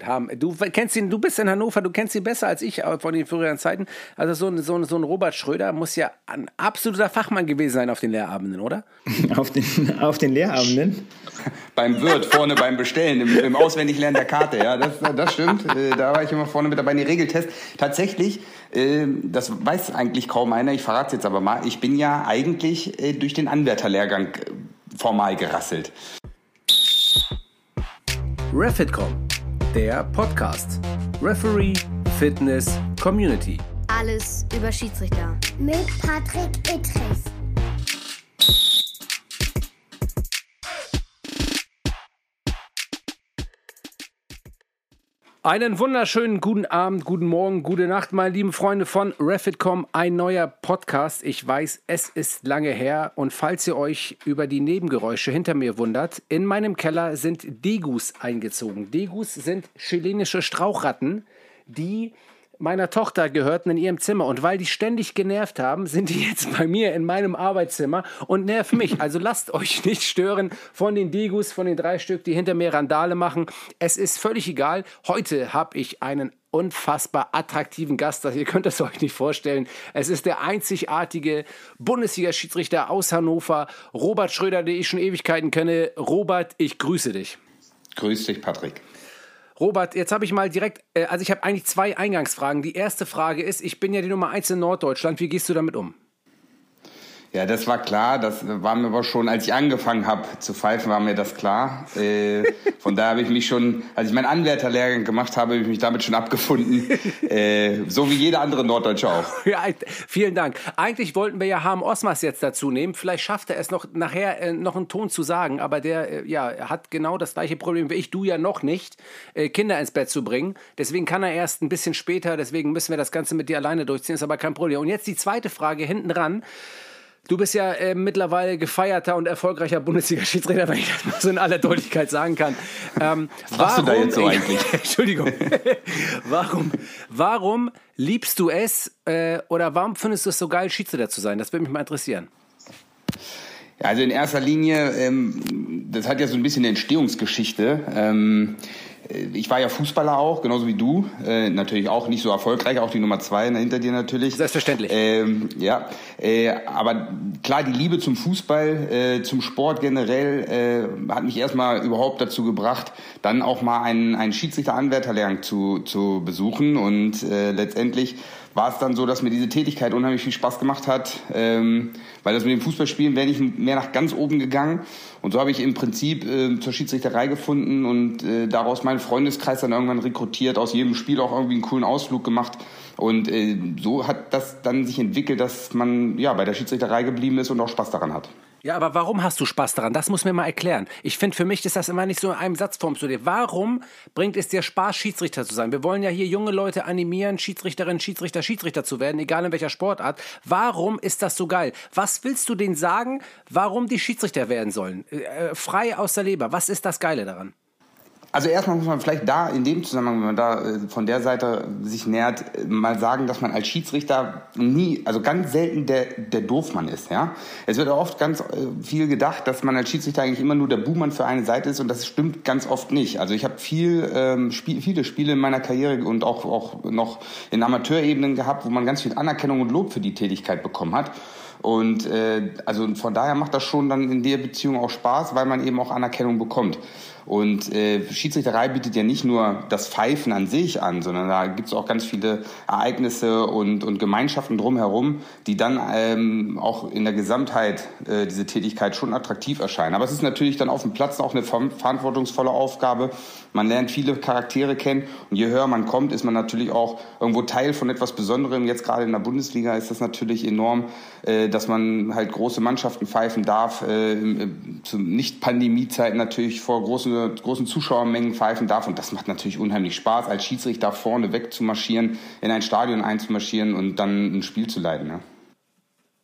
gut. Haben. Du kennst ihn, du bist in Hannover, du kennst ihn besser als ich von den früheren Zeiten. Also so ein, so ein, so ein Robert Schröder muss ja ein absoluter Fachmann gewesen sein auf den Lehrabenden, oder? auf, den, auf den Lehrabenden? beim Wirt, vorne beim Bestellen, im, im Auswendiglernen der Karte, ja, das, das stimmt. Äh, da war ich immer vorne mit dabei. Die Regeltest. Tatsächlich, äh, das weiß eigentlich kaum einer, ich verrate es jetzt aber mal, ich bin ja eigentlich äh, durch den Anwärterlehrgang formal gerasselt. Refitcom, der Podcast. Referee, Fitness, Community. Alles über Schiedsrichter. Mit Patrick Ittrich. Einen wunderschönen guten Abend, guten Morgen, gute Nacht, meine lieben Freunde von Refitcom. Ein neuer Podcast. Ich weiß, es ist lange her. Und falls ihr euch über die Nebengeräusche hinter mir wundert, in meinem Keller sind Degus eingezogen. Degus sind chilenische Strauchratten, die meiner Tochter gehörten in ihrem Zimmer und weil die ständig genervt haben, sind die jetzt bei mir in meinem Arbeitszimmer und nerven mich. Also lasst euch nicht stören von den Degus, von den drei Stück, die hinter mir Randale machen. Es ist völlig egal. Heute habe ich einen unfassbar attraktiven Gast. Ihr könnt es euch nicht vorstellen. Es ist der einzigartige Bundesliga-Schiedsrichter aus Hannover, Robert Schröder, den ich schon Ewigkeiten kenne. Robert, ich grüße dich. Grüß dich, Patrick. Robert, jetzt habe ich mal direkt, äh, also ich habe eigentlich zwei Eingangsfragen. Die erste Frage ist, ich bin ja die Nummer eins in Norddeutschland. Wie gehst du damit um? Ja, das war klar. Das war mir aber schon, als ich angefangen habe zu pfeifen, war mir das klar. Äh, von daher habe ich mich schon, als ich meinen Anwärterlehrgang gemacht habe, habe ich mich damit schon abgefunden. Äh, so wie jeder andere Norddeutsche auch. Ja, vielen Dank. Eigentlich wollten wir ja Harm Osmas jetzt dazu nehmen. Vielleicht schafft er es noch nachher äh, noch einen Ton zu sagen, aber der äh, ja, hat genau das gleiche Problem wie ich, du ja noch nicht, äh, Kinder ins Bett zu bringen. Deswegen kann er erst ein bisschen später, deswegen müssen wir das Ganze mit dir alleine durchziehen, ist aber kein Problem. Und jetzt die zweite Frage hinten dran. Du bist ja äh, mittlerweile gefeierter und erfolgreicher Bundesliga-Schiedsrichter, wenn ich das mal so in aller Deutlichkeit sagen kann. Ähm, Was warum, du da jetzt so eigentlich? Entschuldigung. warum, warum liebst du es äh, oder warum findest du es so geil, Schiedsrichter zu sein? Das würde mich mal interessieren. Also in erster Linie, ähm, das hat ja so ein bisschen eine Entstehungsgeschichte. Ähm, äh, ich war ja Fußballer auch, genauso wie du. Äh, natürlich auch nicht so erfolgreich, auch die Nummer zwei hinter dir natürlich. Selbstverständlich. Ähm, ja, äh, aber klar, die Liebe zum Fußball, äh, zum Sport generell äh, hat mich erstmal überhaupt dazu gebracht, dann auch mal einen, einen Schiedsrichter-Anwärterlehrgang zu, zu besuchen. Und äh, letztendlich war es dann so, dass mir diese Tätigkeit unheimlich viel Spaß gemacht hat, ähm, weil das mit dem Fußballspielen wäre nicht mehr nach ganz oben gegangen. Und so habe ich im Prinzip äh, zur Schiedsrichterei gefunden und äh, daraus meinen Freundeskreis dann irgendwann rekrutiert, aus jedem Spiel auch irgendwie einen coolen Ausflug gemacht. Und äh, so hat das dann sich entwickelt, dass man ja bei der Schiedsrichterei geblieben ist und auch Spaß daran hat. Ja, aber warum hast du Spaß daran? Das muss mir mal erklären. Ich finde, für mich ist das immer nicht so in einem Satzform zu dir. Warum bringt es dir Spaß, Schiedsrichter zu sein? Wir wollen ja hier junge Leute animieren, Schiedsrichterin, Schiedsrichter, Schiedsrichter zu werden, egal in welcher Sportart. Warum ist das so geil? Was willst du denen sagen, warum die Schiedsrichter werden sollen? Äh, frei aus der Leber. Was ist das Geile daran? Also erstmal muss man vielleicht da in dem Zusammenhang, wenn man da äh, von der Seite sich nähert, äh, mal sagen, dass man als Schiedsrichter nie, also ganz selten der, der Doofmann ist. Ja? Es wird oft ganz äh, viel gedacht, dass man als Schiedsrichter eigentlich immer nur der Buhmann für eine Seite ist und das stimmt ganz oft nicht. Also ich habe viel, ähm, Spiel, viele Spiele in meiner Karriere und auch, auch noch in Amateurebenen gehabt, wo man ganz viel Anerkennung und Lob für die Tätigkeit bekommen hat. Und äh, also von daher macht das schon dann in der Beziehung auch Spaß, weil man eben auch Anerkennung bekommt. Und äh, Schiedsrichterei bietet ja nicht nur das Pfeifen an sich an, sondern da gibt es auch ganz viele Ereignisse und, und Gemeinschaften drumherum, die dann ähm, auch in der Gesamtheit äh, diese Tätigkeit schon attraktiv erscheinen. Aber es ist natürlich dann auf dem Platz auch eine verantwortungsvolle Aufgabe. Man lernt viele Charaktere kennen und je höher man kommt, ist man natürlich auch irgendwo Teil von etwas Besonderem. Jetzt gerade in der Bundesliga ist das natürlich enorm, äh, dass man halt große Mannschaften pfeifen darf, äh, zu Nicht-Pandemie-Zeiten natürlich vor großen große, großen Zuschauermengen pfeifen darf. Und das macht natürlich unheimlich Spaß, als Schiedsrichter vorne weg zu marschieren, in ein Stadion einzumarschieren und dann ein Spiel zu leiten. Ne?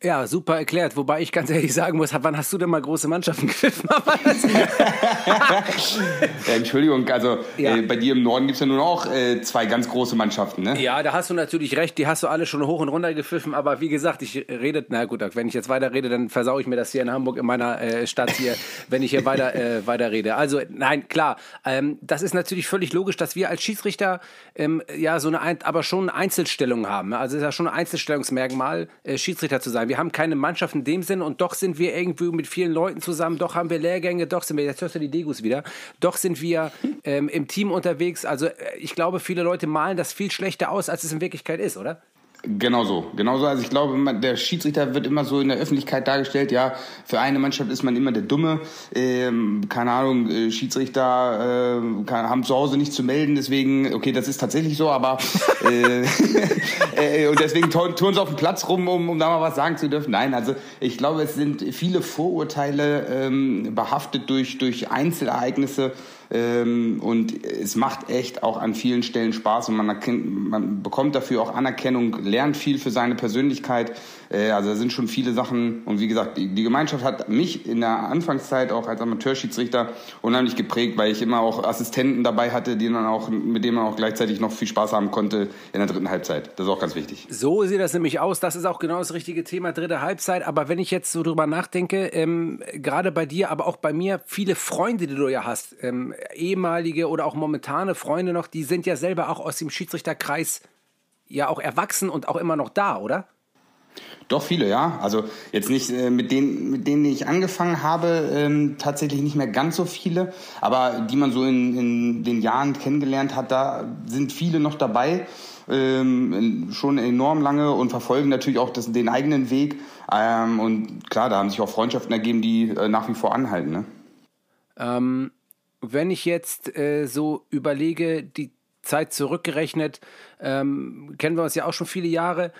Ja, super erklärt. Wobei ich ganz ehrlich sagen muss, wann hast du denn mal große Mannschaften gepfiffen? ja, Entschuldigung, also ja. äh, bei dir im Norden gibt es ja nun auch äh, zwei ganz große Mannschaften, ne? Ja, da hast du natürlich recht. Die hast du alle schon hoch und runter gepfiffen. Aber wie gesagt, ich rede, na gut, wenn ich jetzt weiter rede, dann versaue ich mir das hier in Hamburg, in meiner äh, Stadt hier, wenn ich hier weiter, äh, weiter rede. Also, nein, klar. Ähm, das ist natürlich völlig logisch, dass wir als Schiedsrichter ähm, ja so eine, aber schon eine Einzelstellung haben. Also, es ist ja schon ein Einzelstellungsmerkmal, äh, Schiedsrichter zu sein. Wir haben keine Mannschaft in dem Sinn und doch sind wir irgendwie mit vielen Leuten zusammen, doch haben wir Lehrgänge, doch sind wir, jetzt hörst du die Degus wieder, doch sind wir ähm, im Team unterwegs. Also äh, ich glaube, viele Leute malen das viel schlechter aus, als es in Wirklichkeit ist, oder? Genau so, genau so. Also ich glaube, der Schiedsrichter wird immer so in der Öffentlichkeit dargestellt. Ja, für eine Mannschaft ist man immer der Dumme. Ähm, keine Ahnung, äh, Schiedsrichter äh, kann, haben zu Hause nichts zu melden. Deswegen, okay, das ist tatsächlich so, aber äh, äh, und deswegen touren sie auf dem Platz rum, um, um da mal was sagen zu dürfen. Nein, also ich glaube, es sind viele Vorurteile ähm, behaftet durch durch Einzelereignisse. Ähm, und es macht echt auch an vielen Stellen Spaß und man, erkennt, man bekommt dafür auch Anerkennung, lernt viel für seine Persönlichkeit. Äh, also da sind schon viele Sachen. Und wie gesagt, die, die Gemeinschaft hat mich in der Anfangszeit auch als Amateurschiedsrichter unheimlich geprägt, weil ich immer auch Assistenten dabei hatte, die dann auch, mit denen man auch gleichzeitig noch viel Spaß haben konnte in der dritten Halbzeit. Das ist auch ganz wichtig. So sieht das nämlich aus. Das ist auch genau das richtige Thema, dritte Halbzeit. Aber wenn ich jetzt so drüber nachdenke, ähm, gerade bei dir, aber auch bei mir, viele Freunde, die du ja hast, ähm, ehemalige oder auch momentane Freunde noch, die sind ja selber auch aus dem Schiedsrichterkreis ja auch erwachsen und auch immer noch da, oder? Doch viele, ja. Also jetzt nicht äh, mit denen, mit denen ich angefangen habe, ähm, tatsächlich nicht mehr ganz so viele, aber die man so in, in den Jahren kennengelernt hat, da sind viele noch dabei, ähm, schon enorm lange und verfolgen natürlich auch das, den eigenen Weg. Ähm, und klar, da haben sich auch Freundschaften ergeben, die äh, nach wie vor anhalten. Ne? Ähm, wenn ich jetzt äh, so überlege, die Zeit zurückgerechnet, ähm, kennen wir uns ja auch schon viele Jahre.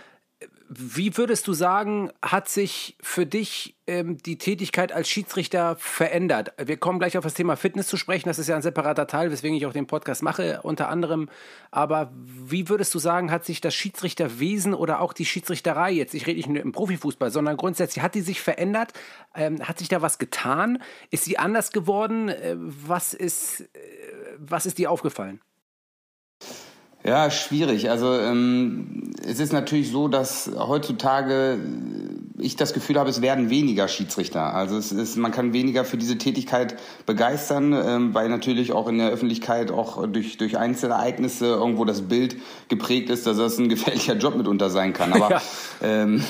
Wie würdest du sagen, hat sich für dich ähm, die Tätigkeit als Schiedsrichter verändert? Wir kommen gleich auf das Thema Fitness zu sprechen. Das ist ja ein separater Teil, weswegen ich auch den Podcast mache, unter anderem. Aber wie würdest du sagen, hat sich das Schiedsrichterwesen oder auch die Schiedsrichterei jetzt, ich rede nicht nur im Profifußball, sondern grundsätzlich, hat die sich verändert? Ähm, hat sich da was getan? Ist sie anders geworden? Äh, was, ist, äh, was ist dir aufgefallen? Ja, schwierig. Also ähm, es ist natürlich so, dass heutzutage ich das Gefühl habe, es werden weniger Schiedsrichter. Also es ist, man kann weniger für diese Tätigkeit begeistern, ähm, weil natürlich auch in der Öffentlichkeit auch durch, durch Einzelereignisse irgendwo das Bild geprägt ist, dass das ein gefährlicher Job mitunter sein kann. Aber ja. ähm,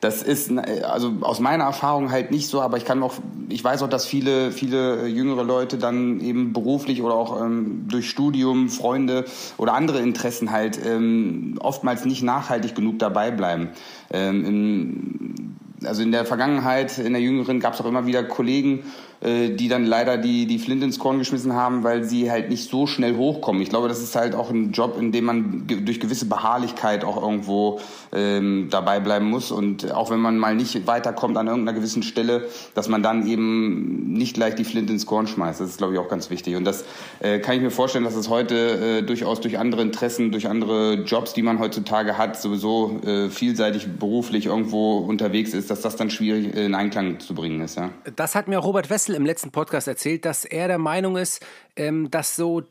das ist also aus meiner Erfahrung halt nicht so, aber ich kann auch, ich weiß auch, dass viele, viele jüngere Leute dann eben beruflich oder auch ähm, durch Studium, Freunde oder andere Interessen halt ähm, oftmals nicht nachhaltig genug dabei bleiben. Ähm, in, also in der Vergangenheit, in der jüngeren, gab es auch immer wieder Kollegen, die dann leider die, die Flint ins Korn geschmissen haben, weil sie halt nicht so schnell hochkommen. Ich glaube, das ist halt auch ein Job, in dem man durch gewisse Beharrlichkeit auch irgendwo ähm, dabei bleiben muss. Und auch wenn man mal nicht weiterkommt an irgendeiner gewissen Stelle, dass man dann eben nicht gleich die Flint ins Korn schmeißt. Das ist, glaube ich, auch ganz wichtig. Und das äh, kann ich mir vorstellen, dass es heute äh, durchaus durch andere Interessen, durch andere Jobs, die man heutzutage hat, sowieso äh, vielseitig beruflich irgendwo unterwegs ist, dass das dann schwierig in Einklang zu bringen ist. Ja. Das hat mir Robert Wessel im letzten Podcast erzählt, dass er der Meinung ist, ähm, dass so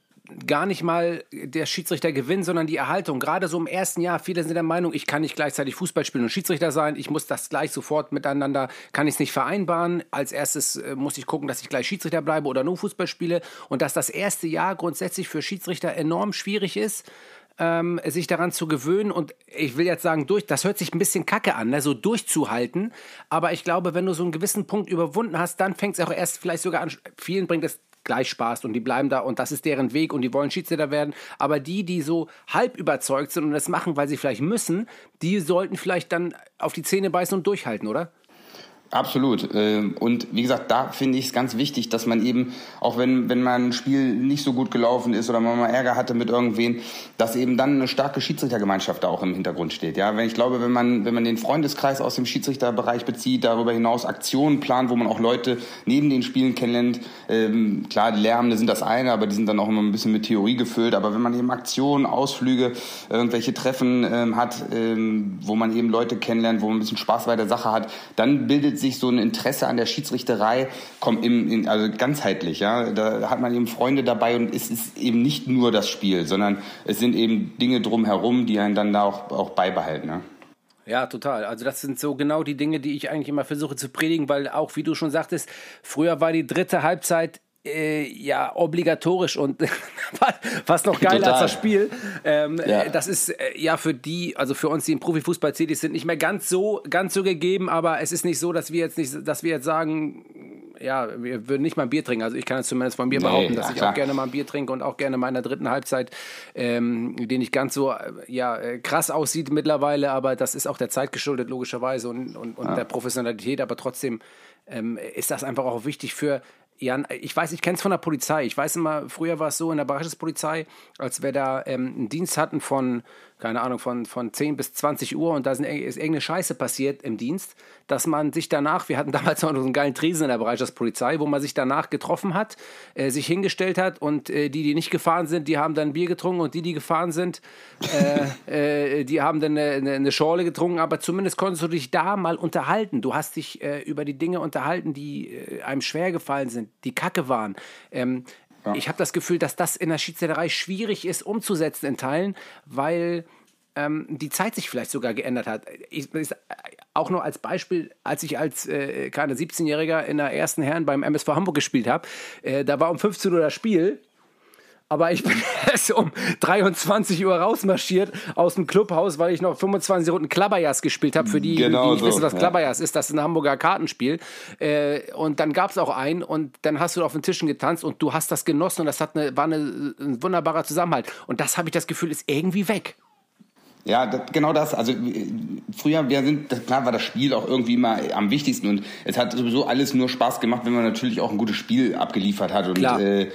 gar nicht mal der Schiedsrichter gewinnt, sondern die Erhaltung. Gerade so im ersten Jahr, viele sind der Meinung, ich kann nicht gleichzeitig Fußball spielen und Schiedsrichter sein. Ich muss das gleich sofort miteinander, kann ich es nicht vereinbaren. Als erstes äh, muss ich gucken, dass ich gleich Schiedsrichter bleibe oder nur Fußball spiele. Und dass das erste Jahr grundsätzlich für Schiedsrichter enorm schwierig ist ähm, sich daran zu gewöhnen und ich will jetzt sagen, durch, das hört sich ein bisschen kacke an, ne, so durchzuhalten. Aber ich glaube, wenn du so einen gewissen Punkt überwunden hast, dann fängt es auch erst vielleicht sogar an. Vielen bringt es gleich Spaß und die bleiben da und das ist deren Weg und die wollen Schiedsrichter werden. Aber die, die so halb überzeugt sind und das machen, weil sie vielleicht müssen, die sollten vielleicht dann auf die Zähne beißen und durchhalten, oder? Absolut. Ähm, und wie gesagt, da finde ich es ganz wichtig, dass man eben, auch wenn, wenn man ein Spiel nicht so gut gelaufen ist oder man mal Ärger hatte mit irgendwen, dass eben dann eine starke Schiedsrichtergemeinschaft da auch im Hintergrund steht. Ja, wenn ich glaube, wenn man, wenn man den Freundeskreis aus dem Schiedsrichterbereich bezieht, darüber hinaus Aktionen plant, wo man auch Leute neben den Spielen kennenlernt, ähm, klar, die Lehrabende sind das eine, aber die sind dann auch immer ein bisschen mit Theorie gefüllt. Aber wenn man eben Aktionen, Ausflüge, irgendwelche Treffen ähm, hat, ähm, wo man eben Leute kennenlernt, wo man ein bisschen Spaß bei der Sache hat, dann bildet entwickelt sich so ein Interesse an der Schiedsrichterei, kommt im, in, also ganzheitlich, ja. Da hat man eben Freunde dabei und es ist eben nicht nur das Spiel, sondern es sind eben Dinge drumherum, die einen dann da auch, auch beibehalten, ja. Ja, total. Also das sind so genau die Dinge, die ich eigentlich immer versuche zu predigen, weil auch, wie du schon sagtest, früher war die dritte Halbzeit äh, ja obligatorisch und fast noch geiler Total. als das Spiel. Ähm, ja. Das ist äh, ja für die, also für uns, die im Profifußball tätig sind, nicht mehr ganz so, ganz so gegeben, aber es ist nicht so, dass wir jetzt nicht, dass wir jetzt sagen, ja, wir würden nicht mal ein Bier trinken. Also ich kann es zumindest von mir nee, behaupten, dass ja, ich auch gerne mal ein Bier trinke und auch gerne mal in der dritten Halbzeit, ähm, die nicht ganz so äh, ja, äh, krass aussieht mittlerweile, aber das ist auch der Zeit geschuldet, logischerweise, und, und, und ja. der Professionalität, aber trotzdem ähm, ist das einfach auch wichtig für ja, ich weiß, ich kenne es von der Polizei. Ich weiß immer, früher war es so in der Bereichspolizei, als wir da ähm, einen Dienst hatten von keine Ahnung, von, von 10 bis 20 Uhr und da ist irgendeine Scheiße passiert im Dienst, dass man sich danach, wir hatten damals noch einen geilen Tresen in der Bereitschaftspolizei, wo man sich danach getroffen hat, äh, sich hingestellt hat und äh, die, die nicht gefahren sind, die haben dann Bier getrunken und die, die gefahren sind, äh, äh die haben dann eine, eine, Schorle getrunken, aber zumindest konntest du dich da mal unterhalten. Du hast dich äh, über die Dinge unterhalten, die äh, einem schwer gefallen sind, die kacke waren. Ähm, ja. Ich habe das Gefühl, dass das in der Schiedsrichterei schwierig ist umzusetzen in Teilen, weil ähm, die Zeit sich vielleicht sogar geändert hat. Ich, auch nur als Beispiel, als ich als äh, keine 17-Jähriger in der ersten Herren beim MSV Hamburg gespielt habe, äh, da war um 15 Uhr das Spiel aber ich bin erst um 23 Uhr rausmarschiert aus dem Clubhaus, weil ich noch 25 Runden Klabberjas gespielt habe. Für die, genau die nicht so, wissen, was ja. Klabberjas ist, das ist ein Hamburger Kartenspiel. Äh, und dann gab es auch einen und dann hast du auf den Tischen getanzt und du hast das genossen und das hat eine, war eine, ein wunderbarer Zusammenhalt. Und das habe ich das Gefühl, ist irgendwie weg. Ja, das, genau das. Also früher, wir sind, klar war das Spiel auch irgendwie immer am wichtigsten und es hat sowieso alles nur Spaß gemacht, wenn man natürlich auch ein gutes Spiel abgeliefert hat und äh,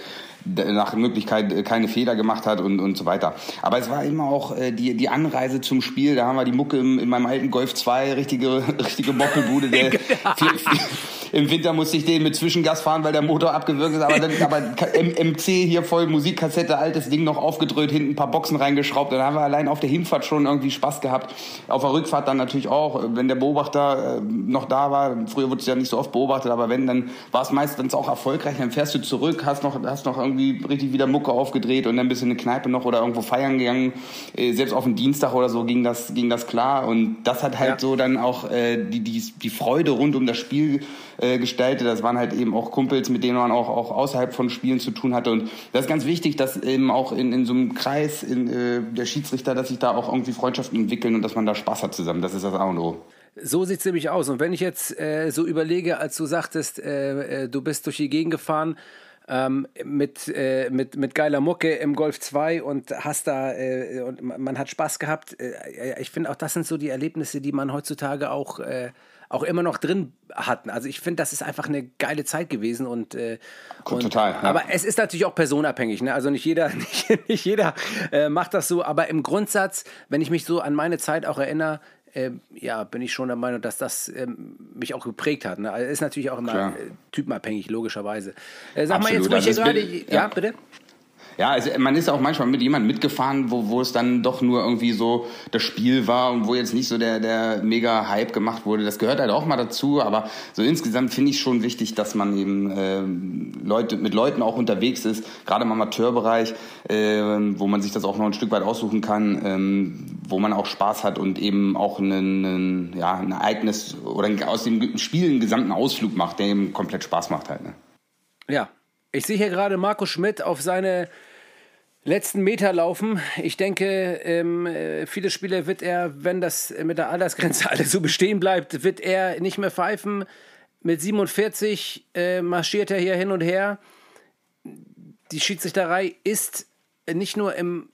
nach Möglichkeit äh, keine Fehler gemacht hat und, und so weiter. Aber es war immer auch äh, die, die Anreise zum Spiel, da haben wir die Mucke im, in meinem alten Golf 2, richtige, richtige Moppelbude, der vier, vier, im Winter musste ich den mit Zwischengas fahren, weil der Motor abgewürgt ist. Aber dann aber MC hier voll Musikkassette, altes Ding noch aufgedreht, hinten ein paar Boxen reingeschraubt. Dann haben wir allein auf der Hinfahrt schon irgendwie Spaß gehabt. Auf der Rückfahrt dann natürlich auch, wenn der Beobachter äh, noch da war. Früher wurde es ja nicht so oft beobachtet, aber wenn, dann war es meistens auch erfolgreich. Dann fährst du zurück, hast noch, hast noch irgendwie richtig wieder Mucke aufgedreht und dann bist du in eine Kneipe noch oder irgendwo feiern gegangen. Äh, selbst auf den Dienstag oder so ging das, ging das klar. Und das hat halt ja. so dann auch äh, die, die, die Freude rund um das Spiel äh, gestaltet. Das waren halt eben auch Kumpels, mit denen man auch, auch außerhalb von Spielen zu tun hatte. Und das ist ganz wichtig, dass eben auch in, in so einem Kreis in, äh, der Schiedsrichter, dass sich da auch irgendwie Freundschaften entwickeln und dass man da Spaß hat zusammen. Das ist das A und O. So sieht es nämlich aus. Und wenn ich jetzt äh, so überlege, als du sagtest, äh, äh, du bist durch die Gegend gefahren, ähm, mit, äh, mit, mit geiler Mucke im Golf 2 und hast da äh, und man hat Spaß gehabt. Ich finde auch, das sind so die Erlebnisse, die man heutzutage auch auch immer noch drin hatten. Also ich finde, das ist einfach eine geile Zeit gewesen und, äh, und total. Ja. Aber es ist natürlich auch personabhängig. Ne? Also nicht jeder, nicht, nicht jeder äh, macht das so. Aber im Grundsatz, wenn ich mich so an meine Zeit auch erinnere, äh, ja, bin ich schon der Meinung, dass das ähm, mich auch geprägt hat. Ne? Also ist natürlich auch immer. Äh, typenabhängig, logischerweise. Äh, sag Absolut. mal jetzt, wo ich also hier gerade. Ja, ja, bitte? Ja, also man ist auch manchmal mit jemandem mitgefahren, wo, wo es dann doch nur irgendwie so das Spiel war und wo jetzt nicht so der, der mega Hype gemacht wurde. Das gehört halt auch mal dazu, aber so insgesamt finde ich schon wichtig, dass man eben äh, Leute, mit Leuten auch unterwegs ist, gerade im Amateurbereich, äh, wo man sich das auch noch ein Stück weit aussuchen kann, ähm, wo man auch Spaß hat und eben auch ein, ja, ein Ereignis oder aus dem Spiel einen gesamten Ausflug macht, der eben komplett Spaß macht halt. Ne? Ja, ich sehe hier gerade Marco Schmidt auf seine letzten Meter laufen. Ich denke, ähm, äh, viele Spiele wird er, wenn das mit der Altersgrenze alles so bestehen bleibt, wird er nicht mehr pfeifen. Mit 47 äh, marschiert er hier hin und her. Die Schiedsrichterei ist nicht nur im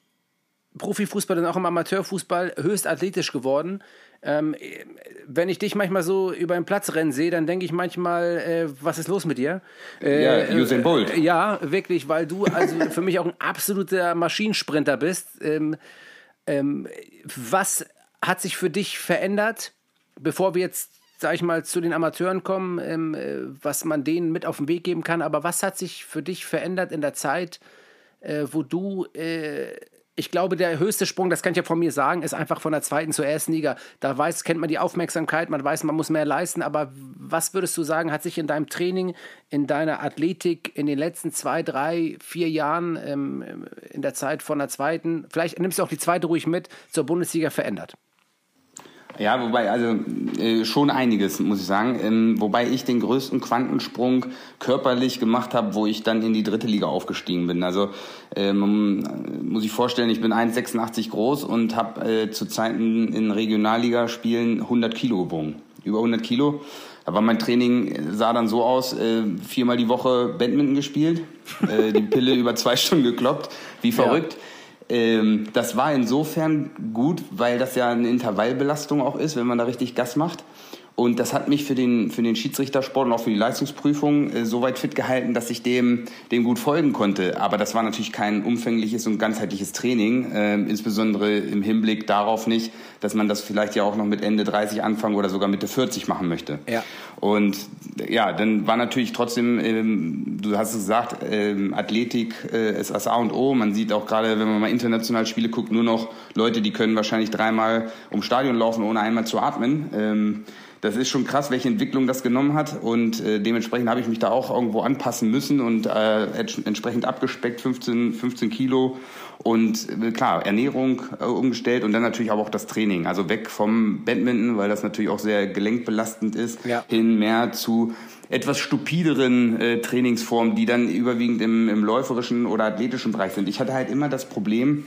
Profifußball und auch im Amateurfußball höchst athletisch geworden. Ähm, wenn ich dich manchmal so über den Platz rennen sehe, dann denke ich manchmal, äh, was ist los mit dir? Äh, ja, Usain Bolt. Äh, ja, wirklich, weil du also für mich auch ein absoluter Maschinensprinter bist. Ähm, ähm, was hat sich für dich verändert, bevor wir jetzt, sag ich mal, zu den Amateuren kommen, ähm, äh, was man denen mit auf den Weg geben kann? Aber was hat sich für dich verändert in der Zeit, äh, wo du äh, ich glaube, der höchste Sprung, das kann ich ja von mir sagen, ist einfach von der zweiten zur ersten Liga. Da weiß, kennt man die Aufmerksamkeit, man weiß, man muss mehr leisten. Aber was würdest du sagen, hat sich in deinem Training, in deiner Athletik in den letzten zwei, drei, vier Jahren ähm, in der Zeit von der zweiten, vielleicht nimmst du auch die zweite ruhig mit, zur Bundesliga verändert? Ja, wobei, also äh, schon einiges, muss ich sagen. Ähm, wobei ich den größten Quantensprung körperlich gemacht habe, wo ich dann in die dritte Liga aufgestiegen bin. Also ähm, muss ich vorstellen, ich bin 1,86 groß und habe äh, zu Zeiten in Regionalligaspielen 100 Kilo gewogen. Über 100 Kilo. War mein Training, sah dann so aus, äh, viermal die Woche Badminton gespielt, äh, die Pille über zwei Stunden gekloppt, wie verrückt. Ja. Ähm, das war insofern gut, weil das ja eine Intervallbelastung auch ist, wenn man da richtig Gas macht. Und das hat mich für den, für den Schiedsrichtersport und auch für die Leistungsprüfung äh, so weit fit gehalten, dass ich dem, dem gut folgen konnte. Aber das war natürlich kein umfängliches und ganzheitliches Training, äh, insbesondere im Hinblick darauf nicht, dass man das vielleicht ja auch noch mit Ende 30 anfangen oder sogar Mitte 40 machen möchte. Ja. Und ja, dann war natürlich trotzdem, ähm, du hast es gesagt, ähm, Athletik äh, ist das A und O. Man sieht auch gerade, wenn man mal international Spiele guckt, nur noch Leute, die können wahrscheinlich dreimal ums Stadion laufen, ohne einmal zu atmen. Ähm, das ist schon krass, welche Entwicklung das genommen hat. Und äh, dementsprechend habe ich mich da auch irgendwo anpassen müssen und äh, entsprechend abgespeckt, 15, 15 Kilo. Und äh, klar, Ernährung äh, umgestellt und dann natürlich auch das Training. Also weg vom Badminton, weil das natürlich auch sehr gelenkbelastend ist, ja. hin mehr zu etwas stupideren äh, Trainingsformen, die dann überwiegend im, im läuferischen oder athletischen Bereich sind. Ich hatte halt immer das Problem,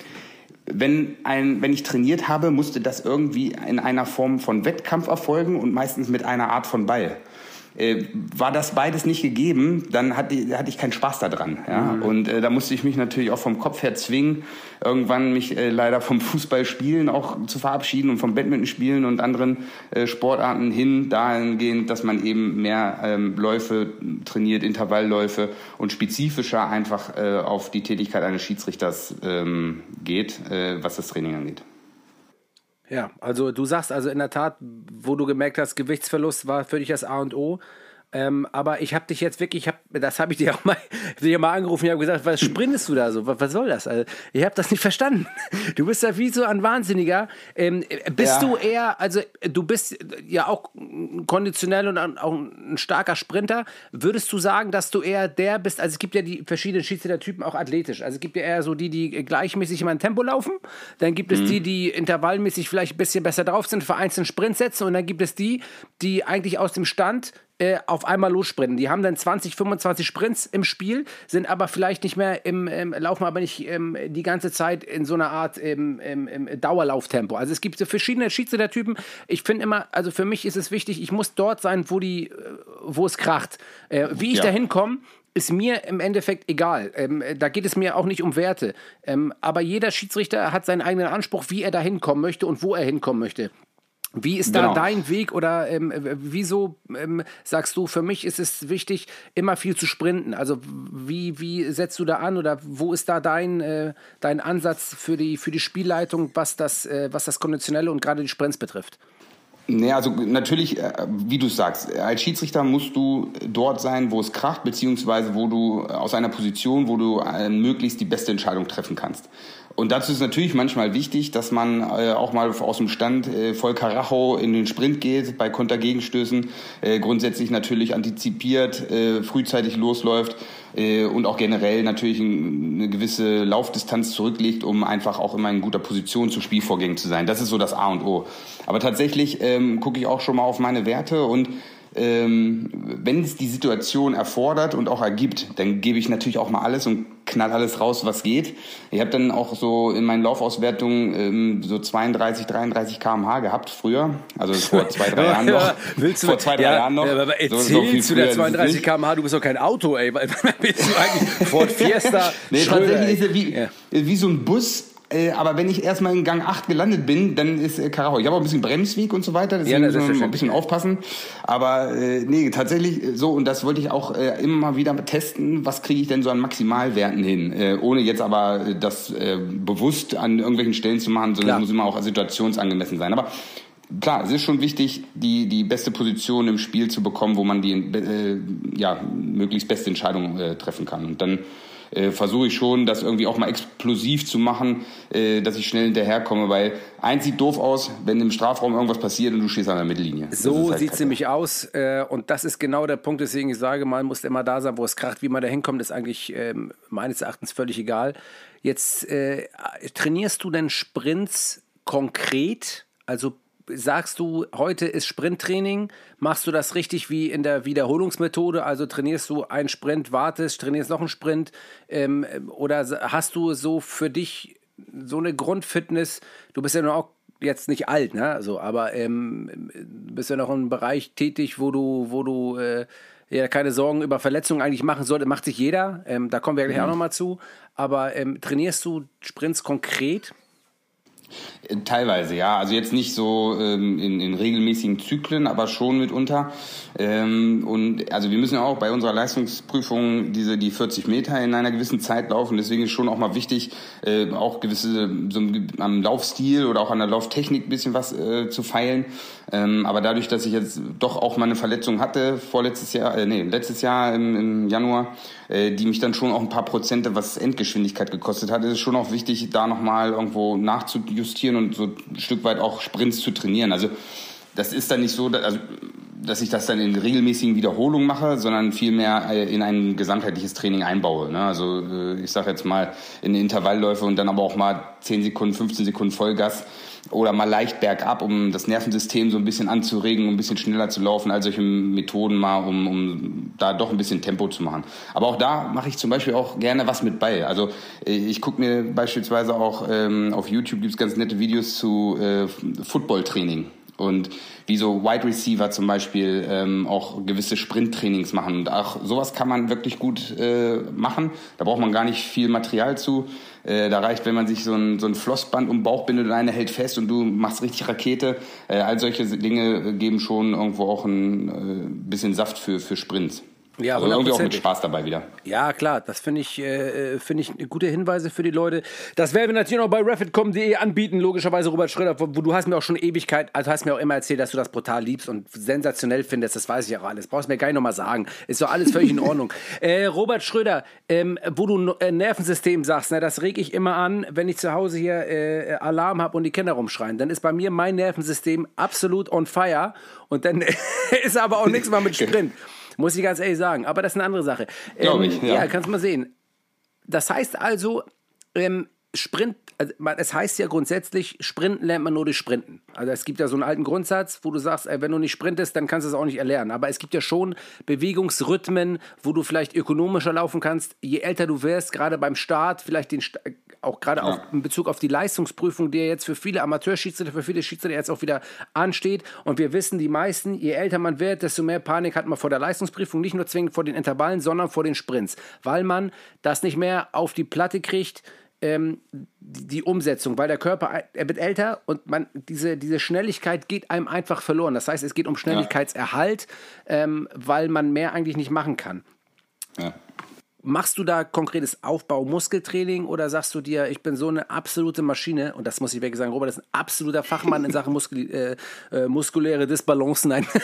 wenn, ein, wenn ich trainiert habe, musste das irgendwie in einer Form von Wettkampf erfolgen und meistens mit einer Art von Ball. Äh, war das beides nicht gegeben, dann hatte, hatte ich keinen Spaß daran. Ja? Mhm. Und äh, da musste ich mich natürlich auch vom Kopf her zwingen, irgendwann mich äh, leider vom Fußballspielen auch zu verabschieden und vom Badmintonspielen und anderen äh, Sportarten hin dahingehend, dass man eben mehr ähm, Läufe trainiert, Intervallläufe und spezifischer einfach äh, auf die Tätigkeit eines Schiedsrichters ähm, geht, äh, was das Training angeht. Ja, also du sagst also in der Tat, wo du gemerkt hast, Gewichtsverlust war für dich das A und O. Ähm, aber ich habe dich jetzt wirklich, hab, das habe ich dir auch mal, dir mal angerufen, ich habe gesagt, was sprintest du da so? Was, was soll das? Also, ich habe das nicht verstanden. Du bist ja wie so ein Wahnsinniger. Ähm, bist ja. du eher, also du bist ja auch konditionell und auch ein starker Sprinter. Würdest du sagen, dass du eher der bist, also es gibt ja die verschiedenen Schiedsrichter-Typen auch athletisch. Also es gibt ja eher so die, die gleichmäßig immer ein Tempo laufen. Dann gibt es mhm. die, die intervallmäßig vielleicht ein bisschen besser drauf sind, vereinzelt Sprint setzen. Und dann gibt es die, die eigentlich aus dem Stand äh, auf einmal lossprinten. Die haben dann 20, 25 Sprints im Spiel, sind aber vielleicht nicht mehr im, im laufen aber nicht ähm, die ganze Zeit in so einer Art im, im, im Dauerlauftempo. Also es gibt so verschiedene Schiedsrichtertypen. Ich finde immer, also für mich ist es wichtig, ich muss dort sein, wo die, äh, wo es kracht. Äh, wie ich ja. da hinkomme, ist mir im Endeffekt egal. Ähm, da geht es mir auch nicht um Werte. Ähm, aber jeder Schiedsrichter hat seinen eigenen Anspruch, wie er da hinkommen möchte und wo er hinkommen möchte. Wie ist da genau. dein Weg oder ähm, wieso ähm, sagst du, für mich ist es wichtig, immer viel zu sprinten? Also wie, wie setzt du da an oder wo ist da dein, äh, dein Ansatz für die, für die Spielleitung, was das, äh, was das Konditionelle und gerade die Sprints betrifft? Nee, also natürlich, äh, wie du sagst, als Schiedsrichter musst du dort sein, wo es kracht, beziehungsweise wo du aus einer Position, wo du äh, möglichst die beste Entscheidung treffen kannst. Und dazu ist natürlich manchmal wichtig, dass man äh, auch mal aus dem Stand äh, voll Karacho in den Sprint geht, bei Kontergegenstößen, äh, grundsätzlich natürlich antizipiert, äh, frühzeitig losläuft äh, und auch generell natürlich eine gewisse Laufdistanz zurücklegt, um einfach auch immer in guter Position zu Spielvorgängen zu sein. Das ist so das A und O. Aber tatsächlich ähm, gucke ich auch schon mal auf meine Werte und ähm, wenn es die Situation erfordert und auch ergibt, dann gebe ich natürlich auch mal alles und knall alles raus, was geht. Ich habe dann auch so in meinen Laufauswertungen ähm, so 32, 33 kmh gehabt früher, also vor zwei, drei Jahren noch. Willst du, vor zwei, drei ja, Jahren noch. Ja, aber erzählst so, so du der 32 kmh, du bist doch kein Auto, ey. Willst du eigentlich Ford Fiesta? nee, tatsächlich ist er wie, ja. wie so ein Bus Äh, aber wenn ich erstmal in Gang 8 gelandet bin, dann ist äh, Karacho. Ich habe auch ein bisschen Bremsweg und so weiter, deswegen Ja, das muss ist man ein bisschen aufpassen. Aber äh, nee, tatsächlich äh, so, und das wollte ich auch äh, immer mal wieder testen, was kriege ich denn so an Maximalwerten hin, äh, ohne jetzt aber äh, das äh, bewusst an irgendwelchen Stellen zu machen, sondern Klar. es muss immer auch situationsangemessen sein. Aber klar, es ist schon wichtig, die, die beste Position im Spiel zu bekommen, wo man die äh, ja, möglichst beste Entscheidung äh, treffen kann. Und dann äh, versuche ich schon, das irgendwie auch mal explosiv zu machen, äh, dass ich schnell hinterherkomme, weil eins sieht doof aus, wenn im Strafraum irgendwas passiert und du stehst an der Mittellinie. So halt sieht es nämlich aus. Äh, und das ist genau der Punkt, deswegen ich sage, man muss immer da sein, wo es kracht. Wie man da hinkommt, ist eigentlich ähm, meines Erachtens völlig egal. Jetzt äh, trainierst du denn Sprints konkret? Also sagst du, heute ist Sprinttraining, machst du das richtig wie in der Wiederholungsmethode? Also trainierst du einen Sprint, wartest, trainierst noch einen Sprint? Ähm, oder hast du so für dich so eine Grundfitness? Du bist ja noch auch jetzt nicht alt, ne? Also, aber ähm, bist ja noch im Bereich tätig, wo du, wo du äh, ja keine Sorgen über Verletzungen eigentlich machen sollte, macht sich jeder. Ähm, da kommen wir gleich auch nochmal zu. Aber ähm, trainierst du Sprints konkret? Teilweise, ja. Also jetzt nicht so ähm, in, in regelmäßigen Zyklen, aber schon mitunter. Ähm, und also wir müssen ja auch bei unserer Leistungsprüfung diese die 40 Meter in einer gewissen Zeit laufen. Deswegen ist schon auch mal wichtig, äh, auch gewisse so am Laufstil oder auch an der Lauftechnik ein bisschen was äh, zu feilen. Ähm, aber dadurch, dass ich jetzt doch auch mal eine Verletzung hatte vorletztes Jahr, äh, nee, letztes Jahr im, im Januar, äh, die mich dann schon auch ein paar Prozente, was Endgeschwindigkeit gekostet hat, ist es schon auch wichtig, da nochmal irgendwo nachzujustieren und so ein Stück weit auch Sprints zu trainieren. Also das ist dann nicht so, dass, also, dass ich das dann in regelmäßigen Wiederholungen mache, sondern vielmehr äh, in ein gesamtheitliches Training einbaue. Ne? Also äh, ich sage jetzt mal in Intervallläufe und dann aber auch mal 10 Sekunden, 15 Sekunden Vollgas oder mal leicht bergab, um das Nervensystem so ein bisschen anzuregen, um ein bisschen schneller zu laufen, all solche Methoden mal, um, um da doch ein bisschen Tempo zu machen. Aber auch da mache ich zum Beispiel auch gerne was mit bei. Also äh, ich gucke mir beispielsweise auch ähm, auf YouTube gibt's ganz nette Videos zu äh, Football-Training und wie so Wide Receiver zum Beispiel ähm, auch gewisse Sprinttrainings machen. Und auch sowas kann man wirklich gut äh, machen. Da braucht man gar nicht viel Material zu. Äh, da reicht, wenn man sich so ein, so ein Flossband um den Bauch bindet und eine hält fest und du machst richtig Rakete. Äh, all solche Dinge geben schon irgendwo auch ein äh, bisschen Saft für, für Sprints. Ja, also irgendwie auch mit. Spaß dabei wieder. Ja, klar, das finde ich, äh, finde ich gute Hinweise für die Leute. Das werden wir natürlich noch bei refitcom.de anbieten, logischerweise Robert Schröder, wo, wo du hast mir auch schon Ewigkeit, also hast mir auch immer erzählt, dass du das brutal liebst und sensationell findest, das weiß ich auch alles. Brauchst mir gar nicht nochmal sagen. Ist doch alles völlig in Ordnung. äh, Robert Schröder, ähm, wo du äh, Nervensystem sagst, ne, das reg ich immer an, wenn ich zu Hause hier äh, Alarm habe und die Kinder rumschreien. Dann ist bei mir mein Nervensystem absolut on fire und dann ist aber auch nichts mehr mit Sprint. Muss ich ganz ehrlich sagen. Aber das ist eine andere Sache. Glaub Ähm, ich, ja. ja, kannst du mal sehen. Das heißt also, ähm, Sprint, also es heißt ja grundsätzlich, Sprinten lernt man nur durch Sprinten. Also es gibt ja so einen alten Grundsatz, wo du sagst, ey, wenn du nicht sprintest, dann kannst du es auch nicht erlernen. Aber es gibt ja schon Bewegungsrhythmen, wo du vielleicht ökonomischer laufen kannst. Je älter du wirst, gerade beim Start, vielleicht den auch gerade auch in Bezug auf die Leistungsprüfung, die ja jetzt für viele Amateurschiedsrichter, für viele Schiedsrichter jetzt auch wieder ansteht. Und wir wissen, die meisten, je älter man wird, desto mehr Panik hat man vor der Leistungsprüfung, nicht nur zwingend vor den Intervallen, sondern vor den Sprints, weil man das nicht mehr auf die Platte kriegt, ähm, die, Umsetzung, weil der Körper, er wird älter und man, diese, diese Schnelligkeit geht einem einfach verloren. Das heißt, es geht um Schnelligkeitserhalt, ähm, weil man mehr eigentlich nicht machen kann. Ja. Machst du da konkretes Aufbau-Muskeltraining oder sagst du dir, ich bin so eine absolute Maschine, und das muss ich wirklich sagen, Robert ist ein absoluter Fachmann in Sachen Muskel, äh, äh, muskuläre Disbalance, nein.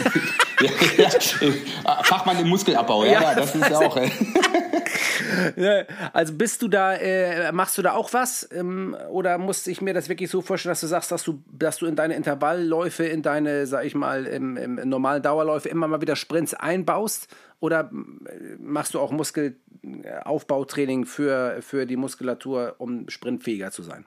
Ja, ja. Fachmann im Muskelabbau, ja, Ja, ja das ist ja auch. Ja, Also bist du da, äh, machst du da auch was? Ähm, oder muss ich mir das wirklich so vorstellen, dass du sagst, dass du, dass du in deine Intervallläufe, in deine, sag ich mal, im, im normalen Dauerläufe immer mal wieder Sprints einbaust? Oder äh, machst du auch Muskelaufbautraining für, für die Muskulatur, um sprintfähiger zu sein?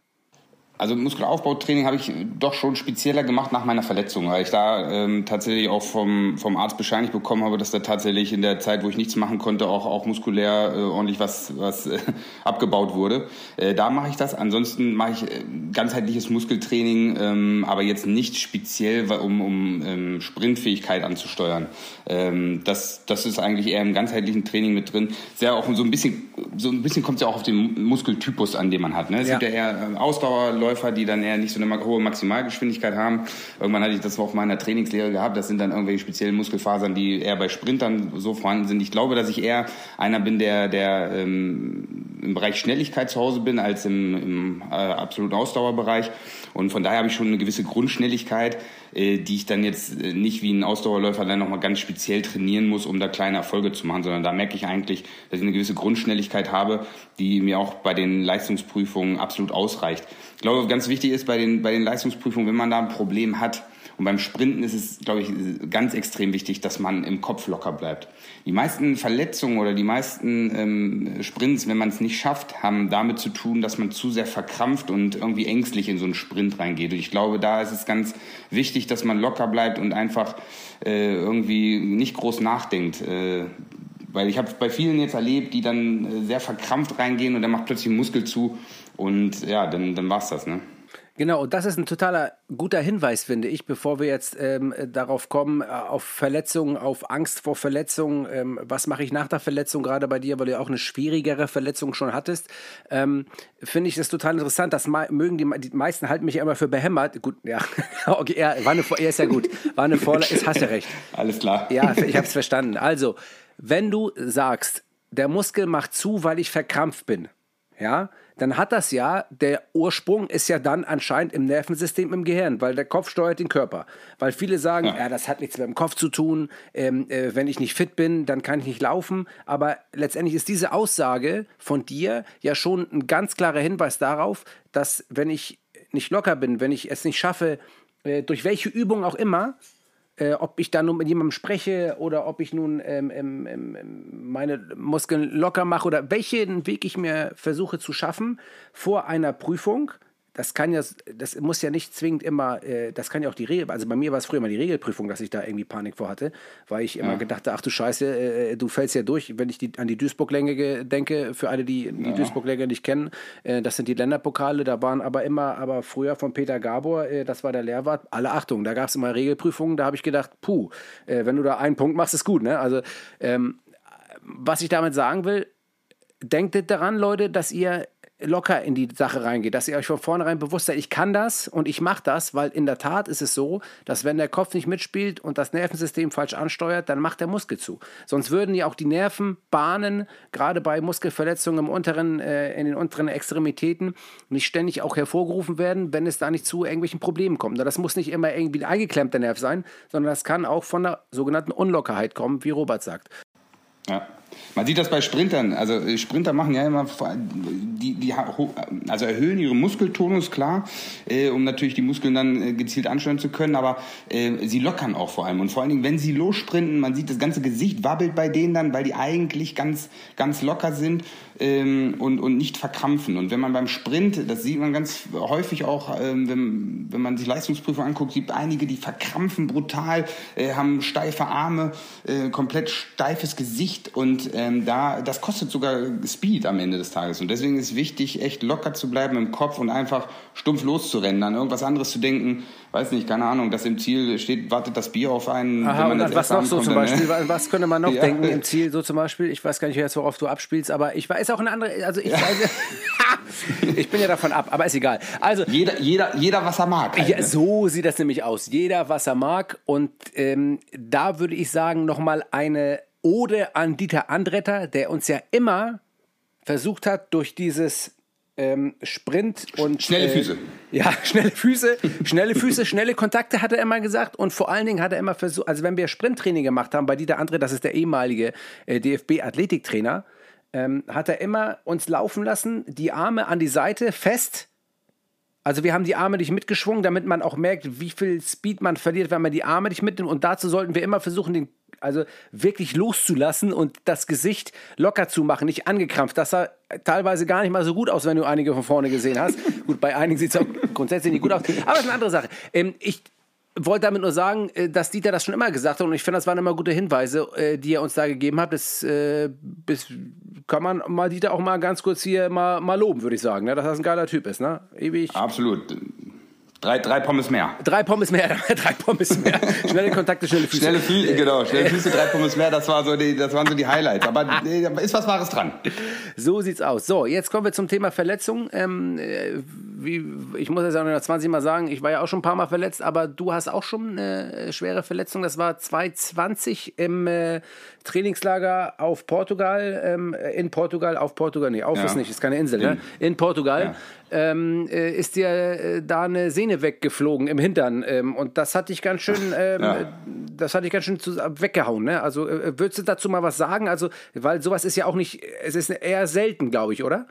Also Muskelaufbautraining habe ich doch schon spezieller gemacht nach meiner Verletzung, weil ich da ähm, tatsächlich auch vom, vom Arzt bescheinigt bekommen habe, dass da tatsächlich in der Zeit, wo ich nichts machen konnte, auch, auch muskulär äh, ordentlich was, was äh, abgebaut wurde. Äh, da mache ich das. Ansonsten mache ich äh, ganzheitliches Muskeltraining, ähm, aber jetzt nicht speziell, um, um ähm, Sprintfähigkeit anzusteuern. Ähm, das, das ist eigentlich eher im ganzheitlichen Training mit drin. Sehr auch so ein bisschen, so ein bisschen kommt es ja auch auf den Muskeltypus an, den man hat. Ne? Es ja. gibt ja eher äh, Ausdauerläufer, die dann eher nicht so eine hohe Maximalgeschwindigkeit haben. Irgendwann hatte ich das auch mal in der Trainingslehre gehabt. Das sind dann irgendwelche speziellen Muskelfasern, die eher bei Sprintern so vorhanden sind. Ich glaube, dass ich eher einer bin, der, der ähm, im Bereich Schnelligkeit zu Hause bin, als im, im äh, absoluten Ausdauerbereich. Und von daher habe ich schon eine gewisse Grundschnelligkeit, äh, die ich dann jetzt äh, nicht wie ein Ausdauerläufer dann nochmal ganz speziell trainieren muss, um da kleine Erfolge zu machen, sondern da merke ich eigentlich, dass ich eine gewisse Grundschnelligkeit habe, die mir auch bei den Leistungsprüfungen absolut ausreicht. Ich glaube, ganz wichtig ist bei den, bei den Leistungsprüfungen, wenn man da ein Problem hat, und beim Sprinten ist es, glaube ich, ganz extrem wichtig, dass man im Kopf locker bleibt. Die meisten Verletzungen oder die meisten ähm, Sprints, wenn man es nicht schafft, haben damit zu tun, dass man zu sehr verkrampft und irgendwie ängstlich in so einen Sprint reingeht. Und ich glaube, da ist es ganz wichtig, dass man locker bleibt und einfach äh, irgendwie nicht groß nachdenkt. Äh, weil ich habe bei vielen jetzt erlebt, die dann äh, sehr verkrampft reingehen und dann macht plötzlich ein Muskel zu und ja, dann, dann war's das, ne? Genau, und das ist ein totaler guter Hinweis, finde ich, bevor wir jetzt ähm, darauf kommen, äh, auf Verletzungen, auf Angst vor Verletzungen. Ähm, was mache ich nach der Verletzung, gerade bei dir, weil du ja auch eine schwierigere Verletzung schon hattest. Ähm, finde ich das total interessant. Das mögen die, die meisten halten mich immer für behämmert. Gut, ja, okay, er, war eine, er ist ja gut. War eine Vorlage, ist, hast ja recht. Alles klar. Ja, ich habe es verstanden. Also, wenn du sagst, der Muskel macht zu, weil ich verkrampft bin, ja, dann hat das ja, der Ursprung ist ja dann anscheinend im Nervensystem im Gehirn, weil der Kopf steuert den Körper. Weil viele sagen, ja, ja das hat nichts mit dem Kopf zu tun, ähm, äh, wenn ich nicht fit bin, dann kann ich nicht laufen. Aber letztendlich ist diese Aussage von dir ja schon ein ganz klarer Hinweis darauf, dass wenn ich nicht locker bin, wenn ich es nicht schaffe, äh, durch welche Übung auch immer, äh, ob ich da nun mit jemandem spreche oder ob ich nun ähm, ähm, ähm, meine Muskeln locker mache oder welchen Weg ich mir versuche zu schaffen vor einer Prüfung das kann ja, das muss ja nicht zwingend immer, äh, das kann ja auch die Regel, also bei mir war es früher mal die Regelprüfung, dass ich da irgendwie Panik vor hatte, weil ich immer ja. gedacht ach du Scheiße, äh, du fällst ja durch, wenn ich die, an die Duisburg-Länge denke, für alle, die die ja. Duisburg-Länge nicht kennen, äh, das sind die Länderpokale, da waren aber immer, aber früher von Peter Gabor, äh, das war der Lehrwart, alle Achtung, da gab es immer Regelprüfungen, da habe ich gedacht, puh, äh, wenn du da einen Punkt machst, ist gut, ne? Also, ähm, was ich damit sagen will, denkt daran, Leute, dass ihr locker in die Sache reingeht, dass ihr euch von vornherein bewusst seid, ich kann das und ich mache das, weil in der Tat ist es so, dass wenn der Kopf nicht mitspielt und das Nervensystem falsch ansteuert, dann macht der Muskel zu. Sonst würden ja auch die Nervenbahnen, gerade bei Muskelverletzungen im unteren, äh, in den unteren Extremitäten, nicht ständig auch hervorgerufen werden, wenn es da nicht zu irgendwelchen Problemen kommt. Das muss nicht immer irgendwie ein eingeklemmter Nerv sein, sondern das kann auch von der sogenannten Unlockerheit kommen, wie Robert sagt. Ja. Man sieht das bei Sprintern. Also äh, Sprinter machen ja immer, die, die also erhöhen ihre Muskeltonus, klar, äh, um natürlich die Muskeln dann äh, gezielt ansteuern zu können, aber äh, sie lockern auch vor allem. Und vor allen Dingen, wenn sie lossprinten, man sieht das ganze Gesicht wabbelt bei denen dann, weil die eigentlich ganz, ganz locker sind ähm, und, und nicht verkrampfen. Und wenn man beim Sprint, das sieht man ganz häufig auch, ähm, wenn, wenn man sich Leistungsprüfer anguckt, sieht einige, die verkrampfen brutal, äh, haben steife Arme, äh, komplett steifes Gesicht und ähm, da, das kostet sogar Speed am Ende des Tages. Und deswegen ist wichtig, echt locker zu bleiben im Kopf und einfach stumpf loszurennen, an irgendwas anderes zu denken, weiß nicht, keine Ahnung, dass im Ziel steht, wartet das Bier auf einen. Aha, und was noch so zum Beispiel? Ne? Was könnte man noch ja. denken im Ziel so zum Beispiel? Ich weiß gar nicht jetzt, worauf du abspielst, aber ich weiß auch eine andere, also ich ja. weiß, ich bin ja davon ab, aber ist egal. Also jeder, jeder, jeder was er mag. Halt, ja, ne? so sieht das nämlich aus. Jeder was er mag und ähm, da würde ich sagen nochmal eine Ode an Dieter Andretter, der uns ja immer versucht hat, durch dieses ähm, Sprint und. Schnelle äh, Füße. Ja, schnelle Füße, schnelle Füße, schnelle Kontakte, hat er immer gesagt. Und vor allen Dingen hat er immer versucht, also wenn wir Sprinttraining gemacht haben bei Dieter Andre, das ist der ehemalige äh, DFB-Athletiktrainer, ähm, hat er immer uns laufen lassen, die Arme an die Seite fest. Also wir haben die Arme nicht mitgeschwungen, damit man auch merkt, wie viel Speed man verliert, wenn man die Arme nicht mitnimmt. Und dazu sollten wir immer versuchen, den also wirklich loszulassen und das Gesicht locker zu machen, nicht angekrampft. Das sah teilweise gar nicht mal so gut aus, wenn du einige von vorne gesehen hast. gut, bei einigen sieht es auch grundsätzlich nicht gut aus. Aber das ist eine andere Sache. Ähm, ich wollte damit nur sagen, äh, dass Dieter das schon immer gesagt hat und ich finde, das waren immer gute Hinweise, äh, die er uns da gegeben hat. Das, äh, bis kann man mal Dieter auch mal ganz kurz hier mal, mal loben, würde ich sagen, ne? dass das ein geiler Typ ist. Ne? Ewig. Absolut. Drei, drei Pommes mehr. Drei Pommes mehr, drei Pommes mehr. Schnelle Kontakte, schnelle Füße. Schnelle Füße, genau. Schnelle Füße, drei Pommes mehr, das, war so die, das waren so die Highlights. Aber nee, da ist was Wahres dran. So sieht's aus. So, jetzt kommen wir zum Thema Verletzung. Ähm, äh, wie, ich muss jetzt auch noch 20 Mal sagen, ich war ja auch schon ein paar Mal verletzt, aber du hast auch schon eine schwere Verletzung. Das war 2020 im äh, Trainingslager auf Portugal, ähm, in Portugal, auf Portugal, nee, auf Ja. ist nicht, ist keine Insel, In. ne? In Portugal. Ja. Ähm, äh, ist dir äh, da eine Sehne weggeflogen im Hintern ähm, und das hat dich ganz schön, ähm, Ja. äh, das hat dich ganz schön zu, weggehauen. Ne? Also äh, würdest du dazu mal was sagen? Also, weil sowas ist ja auch nicht, es ist eher selten, glaube ich, oder?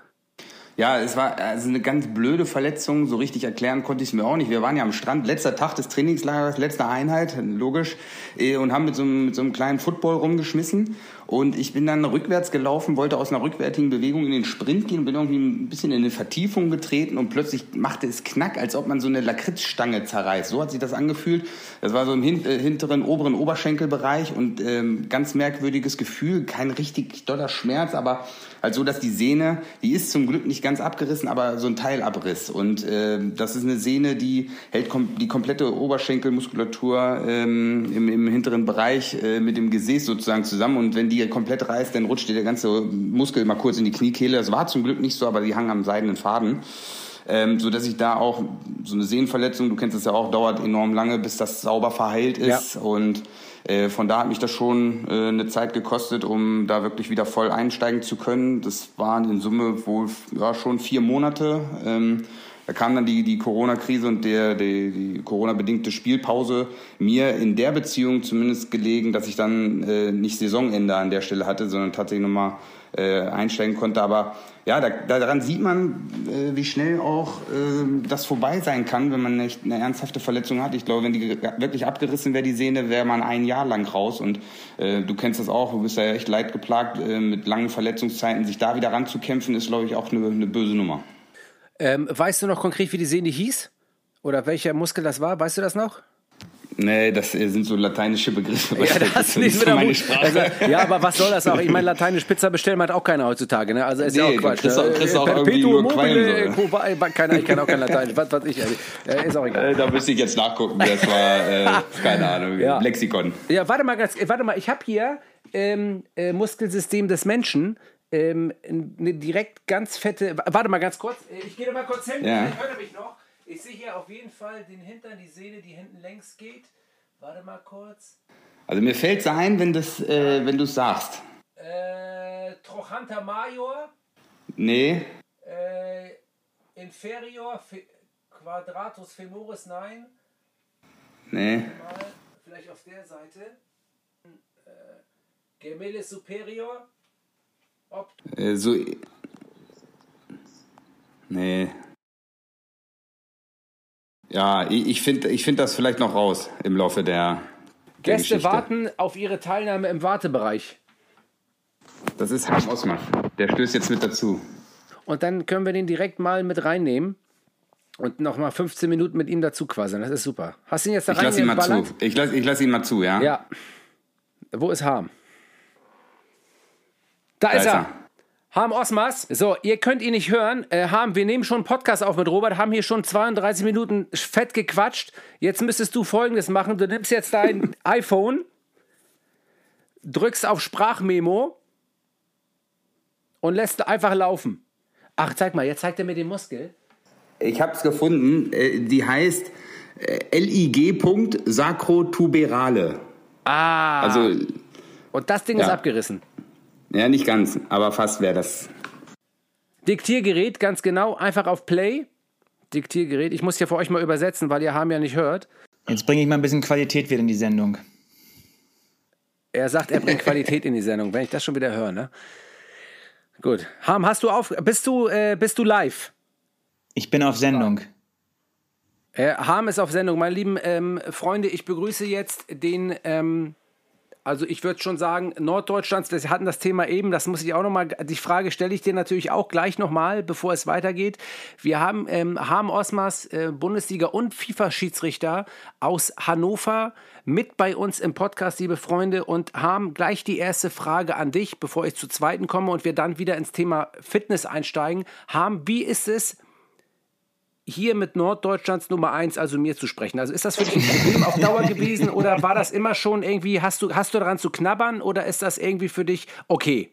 Ja, es war also eine ganz blöde Verletzung. So richtig erklären konnte ich es mir auch nicht. Wir waren ja am Strand, letzter Tag des Trainingslagers, letzte Einheit, logisch, eh, und haben mit so, einem, mit so einem kleinen Football rumgeschmissen. Und ich bin dann rückwärts gelaufen, wollte aus einer rückwärtigen Bewegung in den Sprint gehen, bin irgendwie ein bisschen in eine Vertiefung getreten und plötzlich machte es Knack, als ob man so eine Lakritzstange zerreißt. So hat sich das angefühlt. Das war so im hin, äh, hinteren, oberen Oberschenkelbereich und ähm, ganz merkwürdiges Gefühl. Kein richtig doller Schmerz, aber halt so, dass die Sehne, die ist zum Glück nicht ganz abgerissen, aber so ein Teilabriss. Und ähm, das ist eine Sehne, die hält kom die komplette Oberschenkelmuskulatur ähm, im, im hinteren Bereich äh, mit dem Gesäß sozusagen zusammen. Und wenn die komplett reißt, dann rutscht dir der ganze Muskel mal kurz in die Kniekehle. Das war zum Glück nicht so, aber die hangen am seidenen Faden. Ähm, so dass ich da auch so eine Sehnenverletzung, du kennst das ja auch, dauert enorm lange, bis das sauber verheilt ist. Ja. Und äh, von da hat mich das schon äh, eine Zeit gekostet, um da wirklich wieder voll einsteigen zu können. Das waren in Summe wohl ja, schon vier Monate. Ähm, da kam dann die, die Corona-Krise und der, die, die Corona-bedingte Spielpause mir in der Beziehung zumindest gelegen, dass ich dann äh, nicht Saisonende an der Stelle hatte, sondern tatsächlich nochmal äh, einsteigen konnte. Aber ja, da, daran sieht man, äh, wie schnell auch äh, das vorbei sein kann, wenn man nicht eine ernsthafte Verletzung hat. Ich glaube, wenn die wirklich abgerissen wäre, die Sehne, wäre man ein Jahr lang raus. Und äh, du kennst das auch, du bist ja echt leidgeplagt äh, mit langen Verletzungszeiten. Sich da wieder ranzukämpfen, ist, glaube ich, auch eine, eine böse Nummer. Ähm, weißt du noch konkret, wie die Sehne hieß? Oder welcher Muskel das war? Weißt du das noch? Nee, das äh, sind so lateinische Begriffe. Ja, das das ist nicht so meine. Sprache. Also, ja, aber was soll das auch? Ich meine, lateinisch Pizza bestellen hat auch keiner heutzutage, ne? Also ist ja Nee, auch Quatsch. kriegst ne? kriegst du auch irgendwie nur mobile, quo va- keiner, ich kann auch kein Lateinisch. Was weiß ich. Äh, ist auch egal. Äh, da müsste ich jetzt nachgucken. Das war, äh, keine Ahnung, Ja. Lexikon. Ja, warte mal ganz, äh, warte mal, ich habe hier ähm, äh, Muskelsystem des Menschen. Ähm, eine direkt ganz fette. wa- Warte mal ganz kurz. Äh, Ich gehe da mal kurz hin. Ja. Ich höre mich noch. Ich sehe hier auf jeden Fall den Hintern, die Sehne, die hinten längs geht. Warte mal kurz. Also mir fällt es ein, wenn, das, äh, wenn du es sagst. Äh, Trochanter Major, Nee, äh, Inferior, Fe Quadratus femoris, nein. nee. Mal vielleicht auf der Seite. Äh, Gemellus superior. Ob Äh, so. Nee. Ja, ich, finde ich find das vielleicht noch raus im Laufe der, der Gäste Geschichte. warten auf ihre Teilnahme im Wartebereich. Das ist Harm Osman. Der stößt jetzt mit dazu. Und dann können wir den direkt mal mit reinnehmen und noch mal 15 Minuten mit ihm dazu quasseln. Das ist super. Hast du ihn jetzt da Ich lasse ihn mal zu. Ich lasse ich lass ihn mal zu, ja? Ja. Wo ist Harm? Da, Da ist ist er. Harm Osmas. So, ihr könnt ihn nicht hören. Äh, Harm, wir nehmen schon einen Podcast auf mit Robert, haben hier schon 32 Minuten fett gequatscht. Jetzt müsstest du folgendes machen. Du nimmst jetzt dein iPhone, drückst auf Sprachmemo und lässt einfach laufen. Ach, zeig mal, jetzt zeigt er mir den Muskel. Ich habe es gefunden. Äh, Die heißt äh, LIG. Sacrotuberale. Ah, Also, und das Ding ist ja. abgerissen. Ja, nicht ganz, aber fast wäre das. Diktiergerät, ganz genau, einfach auf Play. Diktiergerät. Ich muss hier für euch mal übersetzen, weil ihr Harm ja nicht hört. Jetzt bringe ich mal ein bisschen Qualität wieder in die Sendung. Er sagt, er bringt Qualität in die Sendung, wenn ich das schon wieder höre, ne? Gut. Harm, hast du auf, bist du, äh, bist du live? Ich bin auf Sendung. Äh, Harm ist auf Sendung. Meine lieben ähm, Freunde, ich begrüße jetzt den ähm, Also ich würde schon sagen, Norddeutschlands, wir hatten das Thema eben, das muss ich auch nochmal, die Frage stelle ich dir natürlich auch gleich nochmal, bevor es weitergeht. Wir haben ähm, Harm Osmas, äh, Bundesliga und FIFA-Schiedsrichter aus Hannover mit bei uns im Podcast, liebe Freunde, und haben gleich die erste Frage an dich, bevor ich zur zweiten komme und wir dann wieder ins Thema Fitness einsteigen. Harm, wie ist es, hier mit Norddeutschlands Nummer eins, also mir zu sprechen. Also ist das für dich ein Problem auf Dauer gewesen oder war das immer schon irgendwie, hast du, hast du daran zu knabbern oder ist das irgendwie für dich okay?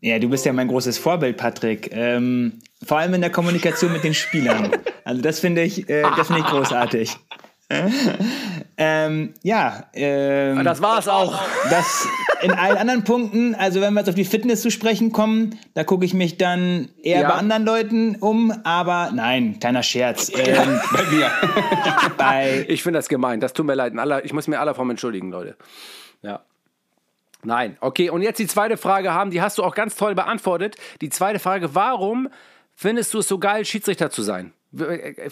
Ja, du bist ja mein großes Vorbild, Patrick. Ähm, vor allem in der Kommunikation mit den Spielern. Also das finde ich, äh, das finde ich großartig. ähm, ja. Ähm, das war es auch. Das in allen anderen Punkten, also wenn wir jetzt auf die Fitness zu sprechen kommen, da gucke ich mich dann eher ja. bei anderen Leuten um, aber nein, kleiner Scherz. Ähm, bei mir. bei ich finde das gemein, das tut mir leid. Aller, ich muss mir aller Form entschuldigen, Leute. Ja. Nein, okay, und jetzt die zweite Frage haben, die hast du auch ganz toll beantwortet. Die zweite Frage, warum findest du es so geil, Schiedsrichter zu sein?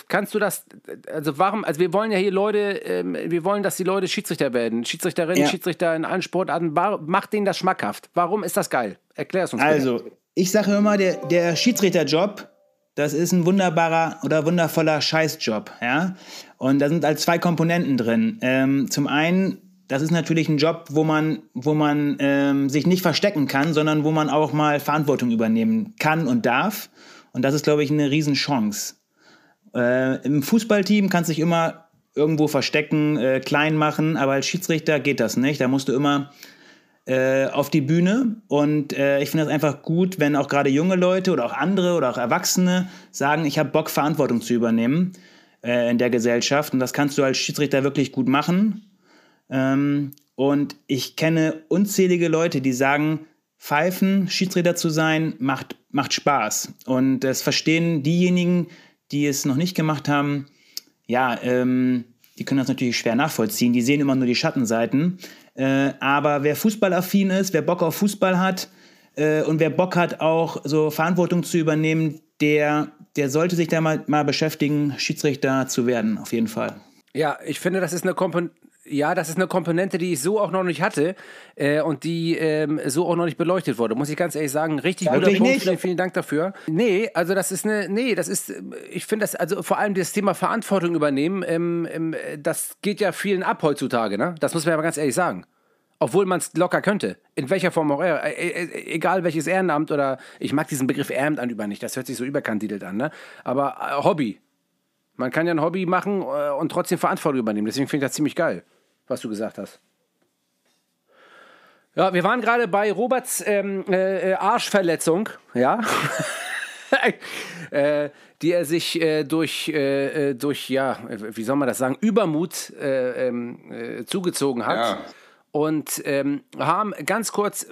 Kannst du das, also warum, also wir wollen ja hier Leute, ähm, wir wollen, dass die Leute Schiedsrichter werden, Schiedsrichterinnen, ja. Schiedsrichter in allen Sportarten, macht denen das schmackhaft. Warum ist das geil? Erklär es uns bitte. Also, ich sage immer, der, der Schiedsrichterjob, das ist ein wunderbarer oder wundervoller Scheißjob, ja. Und da sind halt zwei Komponenten drin. Ähm, zum einen, das ist natürlich ein Job, wo man, wo man ähm, sich nicht verstecken kann, sondern wo man auch mal Verantwortung übernehmen kann und darf. Und das ist, glaube ich, eine Riesenchance. Äh, Im Fußballteam kannst du dich immer irgendwo verstecken, äh, klein machen, aber als Schiedsrichter geht das nicht. Da musst du immer äh, auf die Bühne und äh, ich finde das einfach gut, wenn auch gerade junge Leute oder auch andere oder auch Erwachsene sagen, ich habe Bock, Verantwortung zu übernehmen äh, in der Gesellschaft und das kannst du als Schiedsrichter wirklich gut machen. Ähm, und ich kenne unzählige Leute, die sagen, Pfeifen, Schiedsrichter zu sein, macht, macht Spaß. Und das verstehen diejenigen, die es noch nicht gemacht haben, ja, ähm, die können das natürlich schwer nachvollziehen. Die sehen immer nur die Schattenseiten. Äh, aber wer fußballaffin ist, wer Bock auf Fußball hat äh, und wer Bock hat, auch so Verantwortung zu übernehmen, der, der sollte sich da mal, mal beschäftigen, Schiedsrichter zu werden, auf jeden Fall. Ja, ich finde, das ist eine Komponente ja, das ist eine Komponente, die ich so auch noch nicht hatte äh, und die ähm, so auch noch nicht beleuchtet wurde. Muss ich ganz ehrlich sagen, richtig guter Punkt. Nicht. Vielen, vielen Dank dafür. Nee, also das ist eine, nee, das ist, ich finde das, also vor allem das Thema Verantwortung übernehmen, ähm, ähm, das geht ja vielen ab heutzutage, ne? Das muss man aber ganz ehrlich sagen. Obwohl man es locker könnte. In welcher Form auch eher. Äh, äh, egal welches Ehrenamt oder, ich mag diesen Begriff Ehrenamt über nicht, das hört sich so überkandidelt an, ne? Aber äh, Hobby. Man kann ja ein Hobby machen äh, und trotzdem Verantwortung übernehmen. Deswegen finde ich das ziemlich geil was du gesagt hast. Ja, wir waren gerade bei Roberts ähm, äh, Arschverletzung, ja. äh, die er sich äh, durch, äh, äh durch, ja, wie soll man das sagen, Übermut äh, ähm, äh, zugezogen hat. Ja und ähm, haben ganz kurz,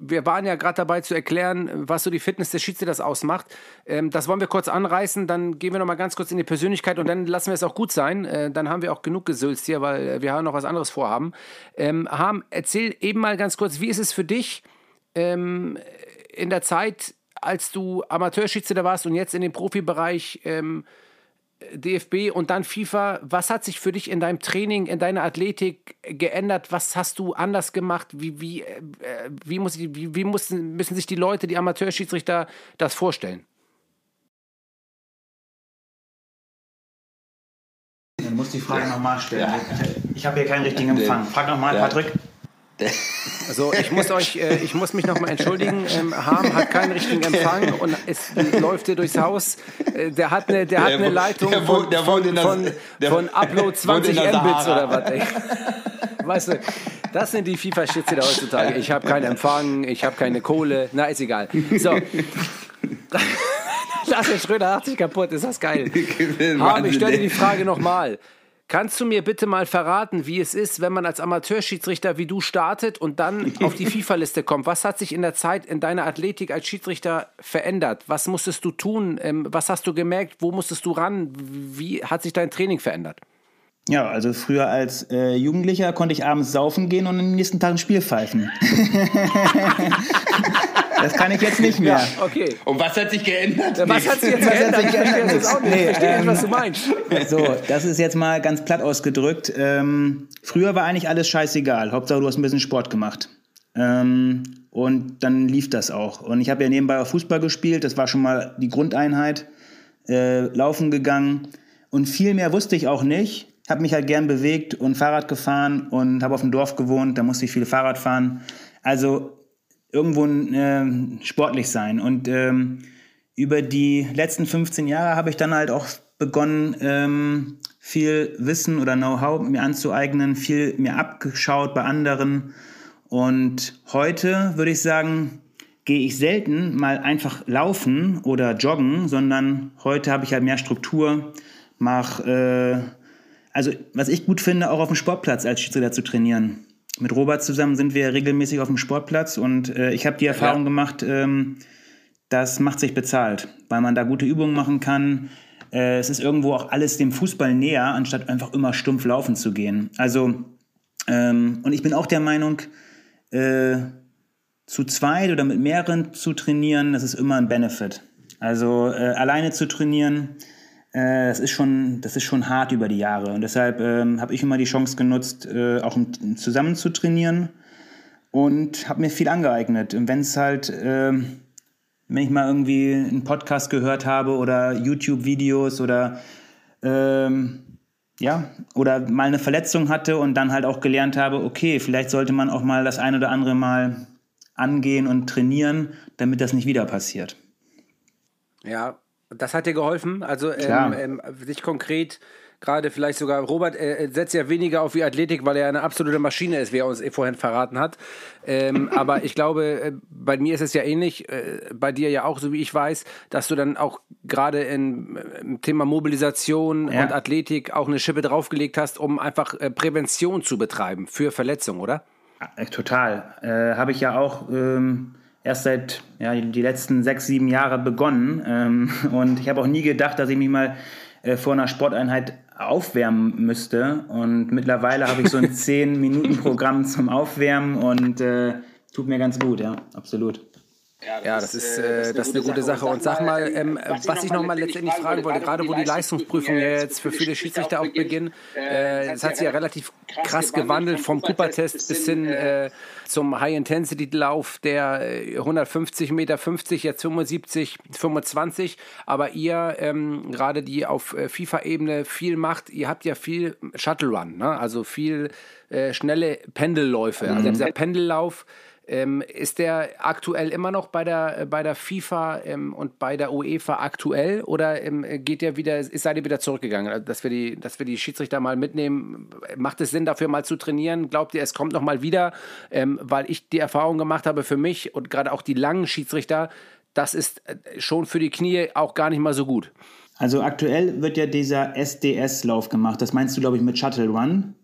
wir waren ja gerade dabei zu erklären, was so die Fitness des Schiedsrichters ausmacht. Ähm, das wollen wir kurz anreißen, dann gehen wir noch mal ganz kurz in die Persönlichkeit und dann lassen wir es auch gut sein. Äh, dann haben wir auch genug gesülzt hier, weil wir haben noch was anderes vorhaben. Ähm, Harm, erzähl eben mal ganz kurz, wie ist es für dich ähm, in der Zeit, als du Amateurschiedsrichter warst und jetzt in dem Profibereich ähm, DFB und dann FIFA. Was hat sich für dich in deinem Training, in deiner Athletik geändert? Was hast du anders gemacht? Wie, wie, äh, wie, muss, wie, wie müssen, müssen sich die Leute, die Amateurschiedsrichter, das vorstellen? Du musst die Frage nochmal stellen. Ja. Ich habe hier keinen richtigen Empfang. Frag nochmal, ja. Patrick. Also ich muss euch, äh, ich muss mich nochmal entschuldigen. Ähm, Harm hat keinen richtigen Empfang und es läuft hier durchs Haus. Äh, der hat eine, der hat eine Leitung der von, der von, das, von, von Upload 20 Mbits oder was. Ey. Weißt du, das sind die FIFA-Schütze heutzutage. Ich habe keinen Empfang, ich habe keine Kohle. Na, ist egal. So. Lass den Schröder 80 kaputt, ist das geil. Harm, ich stelle dir die Frage nochmal. Kannst du mir bitte mal verraten, wie es ist, wenn man als Amateurschiedsrichter wie du startet und dann auf die FIFA-Liste kommt? Was hat sich in der Zeit in deiner Athletik als Schiedsrichter verändert? Was musstest du tun? Ähm, was hast du gemerkt? Wo musstest du ran? Wie hat sich dein Training verändert? Ja, also früher als äh, Jugendlicher konnte ich abends saufen gehen und am nächsten Tag ein Spiel pfeifen. Das kann ich jetzt nicht mehr. Okay. Und was hat sich geändert? Was hat sich jetzt Was hat geändert? sich Ich verstehe geändert? jetzt auch nicht. Ich Nee, verstehe nicht, was du ähm, meinst. So, das ist jetzt mal ganz platt ausgedrückt. Ähm, früher war eigentlich alles scheißegal. Hauptsache, du hast ein bisschen Sport gemacht. Ähm, und dann lief das auch. Und ich habe ja nebenbei auch Fußball gespielt. Das war schon mal die Grundeinheit. Äh, laufen gegangen. Und viel mehr wusste ich auch nicht. Habe mich halt gern bewegt und Fahrrad gefahren und habe auf dem Dorf gewohnt. Da musste ich viel Fahrrad fahren. Also irgendwo ähm, sportlich sein. Und ähm, über die letzten 15 Jahre habe ich dann halt auch begonnen, ähm, viel Wissen oder Know-how mir anzueignen, viel mir abgeschaut bei anderen. Und heute würde ich sagen, gehe ich selten mal einfach laufen oder joggen, sondern heute habe ich halt mehr Struktur, mache, äh, also was ich gut finde, auch auf dem Sportplatz als Schiedsrichter zu trainieren. Mit Robert zusammen sind wir regelmäßig auf dem Sportplatz und äh, ich habe die Erfahrung gemacht, ähm, das macht sich bezahlt, weil man da gute Übungen machen kann. Äh, es ist irgendwo auch alles dem Fußball näher, anstatt einfach immer stumpf laufen zu gehen. Also, ähm, und ich bin auch der Meinung, äh, zu zweit oder mit mehreren zu trainieren, das ist immer ein Benefit. Also äh, alleine zu trainieren, äh, das, ist schon, das ist schon hart über die Jahre. Und deshalb ähm, habe ich immer die Chance genutzt, äh, auch zusammen zu trainieren und habe mir viel angeeignet. Und wenn es halt, ähm, wenn ich mal irgendwie einen Podcast gehört habe oder YouTube-Videos oder ähm, ja, oder mal eine Verletzung hatte und dann halt auch gelernt habe, okay, vielleicht sollte man auch mal das ein oder andere Mal angehen und trainieren, damit das nicht wieder passiert. Ja, das hat dir geholfen. Also ähm, ähm, sich konkret, gerade vielleicht sogar, Robert äh, setzt ja weniger auf die Athletik, weil er eine absolute Maschine ist, wie er uns eh vorhin verraten hat. Ähm, aber ich glaube, äh, bei mir ist es ja ähnlich, äh, bei dir ja auch, so wie ich weiß, dass du dann auch gerade äh, im Thema Mobilisation Ja. und Athletik auch eine Schippe draufgelegt hast, um einfach äh, Prävention zu betreiben für Verletzungen, oder? Äh, Total. Äh, Habe ich ja auch ähm, erst seit ja, die letzten sechs, sieben Jahre begonnen. Ähm, und ich habe auch nie gedacht, dass ich mich mal äh, vor einer Sporteinheit aufwärmen müsste. Und mittlerweile habe ich so ein 10-Minuten-Programm zum Aufwärmen und äh, tut mir ganz gut, ja, absolut. Ja, das ist, äh, das ist eine gute Sache. Und sag mal, ähm, was ich noch mal letztendlich fragen wollte, gerade wo die Leistungsprüfungen ja jetzt für viele Schiedsrichter auch beginnen, äh, es hat sich ja relativ krass gewandelt vom Cooper-Test bis hin äh, zum High-Intensity-Lauf, der äh, 150 Meter 50, jetzt 75, 25. Aber ihr, ähm, gerade die auf äh, FIFA-Ebene viel macht, ihr habt ja viel Shuttle-Run, ne? also viel äh, schnelle Pendelläufe. Also dieser Pendellauf, ähm, ist der aktuell immer noch bei der, äh, bei der FIFA ähm, und bei der UEFA aktuell oder ähm, geht der wieder, ist seid ihr wieder zurückgegangen, Also, dass wir, die, dass wir die Schiedsrichter mal mitnehmen? Macht es Sinn, dafür mal zu trainieren? Glaubt ihr, es kommt noch mal wieder? Ähm, weil ich die Erfahrung gemacht habe für mich und gerade auch die langen Schiedsrichter, das ist äh, schon für die Knie auch gar nicht mal so gut. Also aktuell wird ja dieser SDS-Lauf gemacht. Das meinst du, glaube ich, mit Shuttle Run?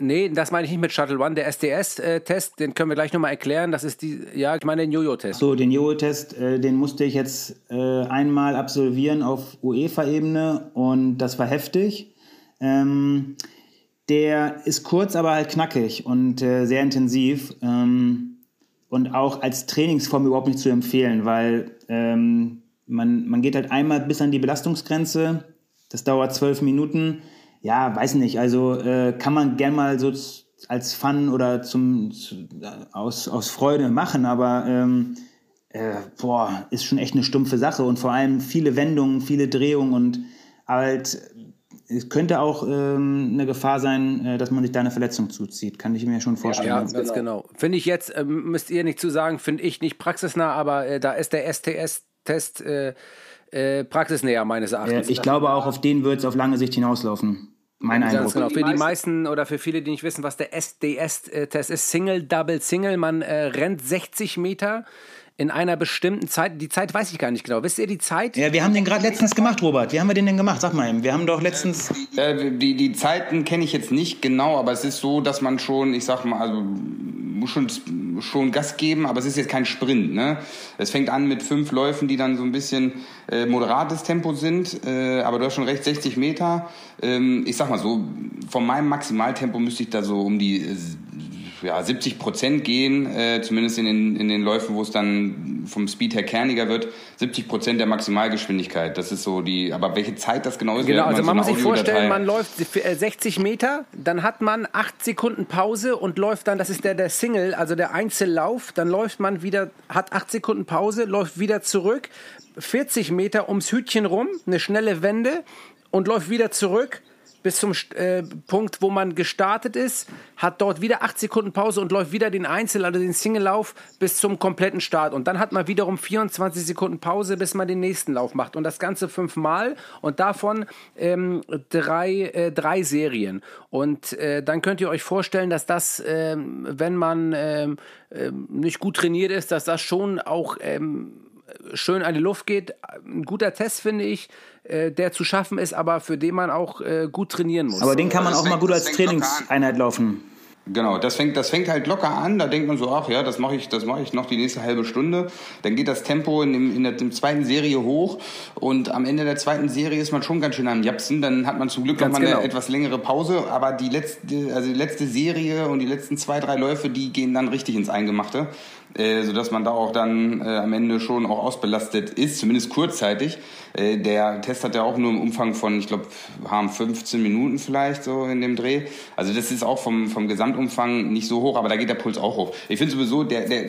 Nee, das meine ich nicht mit Shuttle One. Der SDS-Test, den können wir gleich nochmal erklären. Das ist die, ja, ich meine den Jojo-Test. So, den Jojo-Test, äh, den musste ich jetzt äh, einmal absolvieren auf UEFA-Ebene und das war heftig. Ähm, der ist kurz, aber halt knackig und äh, sehr intensiv ähm, und auch als Trainingsform überhaupt nicht zu empfehlen, weil ähm, man, man geht halt einmal bis an die Belastungsgrenze, das dauert zwölf Minuten. Ja, weiß nicht, also äh, kann man gern mal so als Fun oder zum, zu, aus, aus Freude machen, aber ähm, äh, boah, ist schon echt eine stumpfe Sache und vor allem viele Wendungen, viele Drehungen und halt, es könnte auch ähm, eine Gefahr sein, äh, dass man sich da eine Verletzung zuzieht. Kann ich mir schon vorstellen. Ja, ganz genau. Finde ich jetzt, ähm, müsst ihr nicht zu sagen, finde ich nicht praxisnah, aber äh, da ist der STS-Test äh, äh, praxisnäher meines Äh, Erachtens. ich glaube, auch auf den wird es auf lange Sicht hinauslaufen. Mein Ganz Eindruck. genau. Für die meisten oder für viele, die nicht wissen, was der SDS-Test ist, Single, Double, Single, man äh, rennt 60 Meter in einer bestimmten Zeit. Die Zeit weiß ich gar nicht genau. Wisst ihr die Zeit? Ja, wir haben den gerade letztens gemacht, Robert. Wie haben wir den denn gemacht? Sag mal eben. Wir haben doch letztens. Äh, die, die Zeiten kenne ich jetzt nicht genau, aber es ist so, dass man schon, ich sag mal, also muss schon, schon Gas geben, aber es ist jetzt kein Sprint. Ne? Es fängt an mit fünf Läufen, die dann so ein bisschen äh, moderates Tempo sind, äh, aber du hast schon recht, 60 Meter. Ähm, ich sag mal so, von meinem Maximaltempo müsste ich da so um die äh, ja, 70 Prozent gehen, äh, zumindest in den, in den Läufen, wo es dann vom Speed her kerniger wird, 70 Prozent der Maximalgeschwindigkeit. Das ist so die, aber welche Zeit das genau ist, Genau, also so man eine muss sich vorstellen, man läuft 60 Meter, dann hat man 8 Sekunden Pause und läuft dann, das ist der, der Single, also der Einzellauf, dann läuft man wieder, hat 8 Sekunden Pause, läuft wieder zurück, 40 Meter ums Hütchen rum, eine schnelle Wende und läuft wieder zurück bis zum äh, Punkt, wo man gestartet ist, hat dort wieder 8 Sekunden Pause und läuft wieder den Einzel-, also den Single-Lauf bis zum kompletten Start. Und dann hat man wiederum 24 Sekunden Pause, bis man den nächsten Lauf macht. Und das Ganze fünfmal und davon ähm, drei, äh, drei Serien. Und äh, dann könnt ihr euch vorstellen, dass das, ähm, wenn man ähm, ähm, nicht gut trainiert ist, dass das schon auch schön an die Luft geht. Ein guter Test, finde ich, äh, der zu schaffen ist, aber für den man auch äh, gut trainieren muss. Aber den kann man Das auch mal fängt- gut das als. Trainingseinheit laufen. Genau, das fängt, das fängt halt locker an. Da denkt man so, ach ja, das mache ich, das mache ich noch die nächste halbe Stunde. Dann geht das Tempo in, dem, in der in zweiten Serie hoch und am Ende der zweiten Serie ist man schon ganz schön am Japsen. Dann hat man zum Glück Ganz noch mal genau. eine etwas längere Pause, aber die letzte, also die letzte Serie und die letzten zwei, drei Läufe, die gehen dann richtig ins Eingemachte. Äh, sodass man da auch dann äh, am Ende schon auch ausbelastet ist, zumindest kurzzeitig. Äh, der Test hat ja auch nur im Umfang von, ich glaube, haben 15 Minuten vielleicht so in dem Dreh. Also das ist auch vom, vom Gesamtumfang nicht so hoch, aber da geht der Puls auch hoch. Ich finde sowieso, der, der,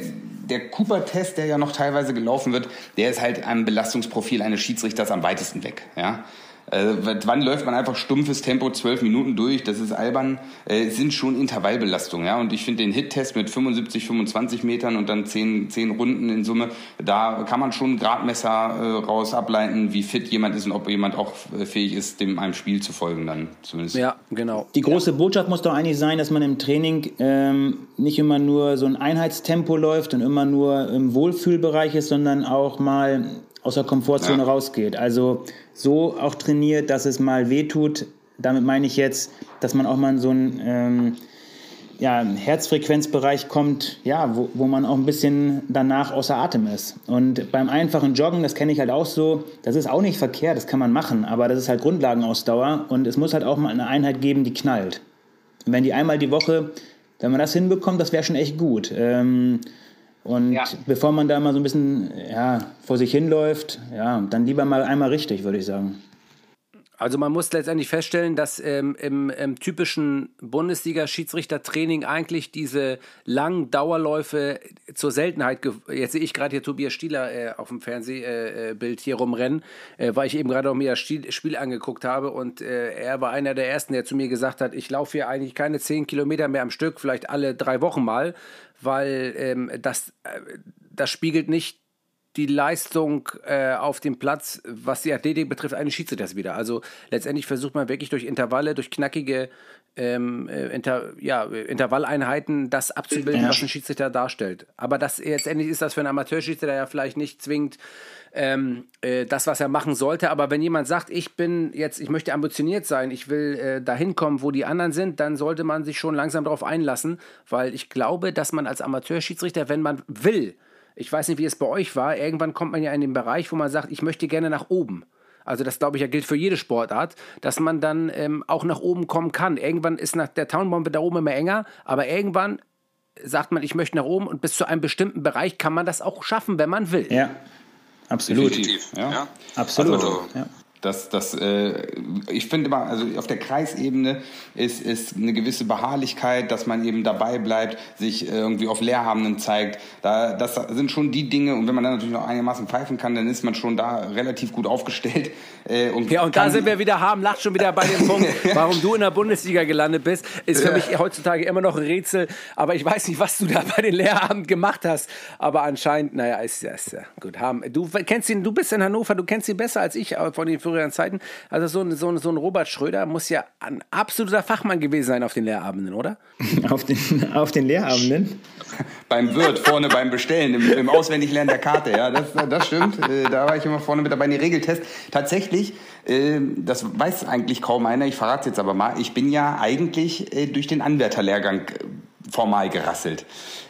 der Cooper-Test, der ja noch teilweise gelaufen wird, der ist halt am Belastungsprofil eines Schiedsrichters am weitesten weg. Ja? Äh, wann läuft man einfach stumpfes Tempo zwölf Minuten durch? Das ist albern. Äh, es sind schon Intervallbelastungen, ja. Und ich finde den Hit-Test mit 75, 25 Metern und dann zehn, zehn Runden in Summe, da kann man schon ein Gradmesser äh, raus ableiten, wie fit jemand ist und ob jemand auch äh, fähig ist, dem einem Spiel zu folgen dann zumindest. ja, genau. Die große Botschaft muss doch eigentlich sein, dass man im Training ähm, nicht immer nur so ein Einheitstempo läuft und immer nur im Wohlfühlbereich ist, sondern auch mal aus der Komfortzone Ja. rausgeht. Also so auch trainiert, dass es mal wehtut. Damit meine ich jetzt, dass man auch mal in so einen ähm, ja, Herzfrequenzbereich kommt, ja, wo, wo man auch ein bisschen danach außer Atem ist. Und beim einfachen Joggen, das kenne ich halt auch so, das ist auch nicht verkehrt, das kann man machen, aber das ist halt Grundlagenausdauer und es muss halt auch mal eine Einheit geben, die knallt. Und wenn die einmal die Woche, wenn man das hinbekommt, das wäre schon echt gut. Ähm, und Ja. bevor man da mal so ein bisschen ja, vor sich hinläuft, ja, dann lieber mal einmal richtig, würde ich sagen. Also man muss letztendlich feststellen, dass ähm, im, im typischen Bundesliga-Schiedsrichtertraining eigentlich diese langen Dauerläufe zur Seltenheit, jetzt sehe ich gerade hier Tobias Stieler äh, auf dem Fernsehbild äh, Bild hier rumrennen, äh, weil ich eben gerade auch mir das Spiel angeguckt habe und äh, er war einer der Ersten, der zu mir gesagt hat, ich laufe hier eigentlich keine zehn Kilometer mehr am Stück, vielleicht alle drei Wochen mal, weil ähm, das, äh, das spiegelt nicht die Leistung äh, auf dem Platz, was die Athletik betrifft, eines Schiedsrichters wieder. Also letztendlich versucht man wirklich durch Intervalle, durch knackige ähm, äh, Inter, ja, Intervalleinheiten das abzubilden, Ja. was ein Schiedsrichter darstellt. Aber das letztendlich ist das für einen Amateurschiedsrichter ja vielleicht nicht zwingend ähm, äh, das, was er machen sollte. Aber wenn jemand sagt, ich bin jetzt, ich möchte ambitioniert sein, ich will äh, dahin kommen, wo die anderen sind, dann sollte man sich schon langsam darauf einlassen, weil ich glaube, dass man als Amateurschiedsrichter, wenn man will, ich weiß nicht, wie es bei euch war, irgendwann kommt man ja in den Bereich, wo man sagt, ich möchte gerne nach oben. Also das glaube ich ja gilt für jede Sportart, dass man dann ähm, auch nach oben kommen kann. Irgendwann ist nach der Townbombe da oben immer enger, aber irgendwann sagt man, ich möchte nach oben und bis zu einem bestimmten Bereich kann man das auch schaffen, wenn man will. Ja, absolut. Definitiv, ja. Absolut. Also, ja. Das, das, äh, ich finde immer, also auf der Kreisebene ist, ist eine gewisse Beharrlichkeit, dass man eben dabei bleibt, sich äh, irgendwie auf Lehrhabenden zeigt. Da, das sind schon die Dinge, und wenn man dann natürlich noch einigermaßen pfeifen kann, dann ist man schon da relativ gut aufgestellt. Äh, und Ja, und da sind wir wieder, Harm lacht schon wieder bei dem Punkt, warum du in der Bundesliga gelandet bist, ist für mich heutzutage immer noch ein Rätsel. Aber ich weiß nicht, was du da bei den Lehrabend gemacht hast. Aber anscheinend, naja, ist ja, gut. Harm, du kennst ihn, du bist in Hannover, du kennst ihn besser als ich äh, von den früheren Zeiten. Also so ein, so ein, so ein Robert Schröder muss ja ein absoluter Fachmann gewesen sein auf den Lehrabenden, oder? Auf, den, auf den Lehrabenden. beim Wirt vorne beim Bestellen, im, im Auswendiglernen der Karte. Ja, das, das stimmt. Äh, da war ich immer vorne mit dabei. Die Regeltest. Tatsächlich, äh, das weiß eigentlich kaum einer. Ich verrate jetzt aber mal. Ich bin ja eigentlich äh, durch den Anwärterlehrgang formal gerasselt.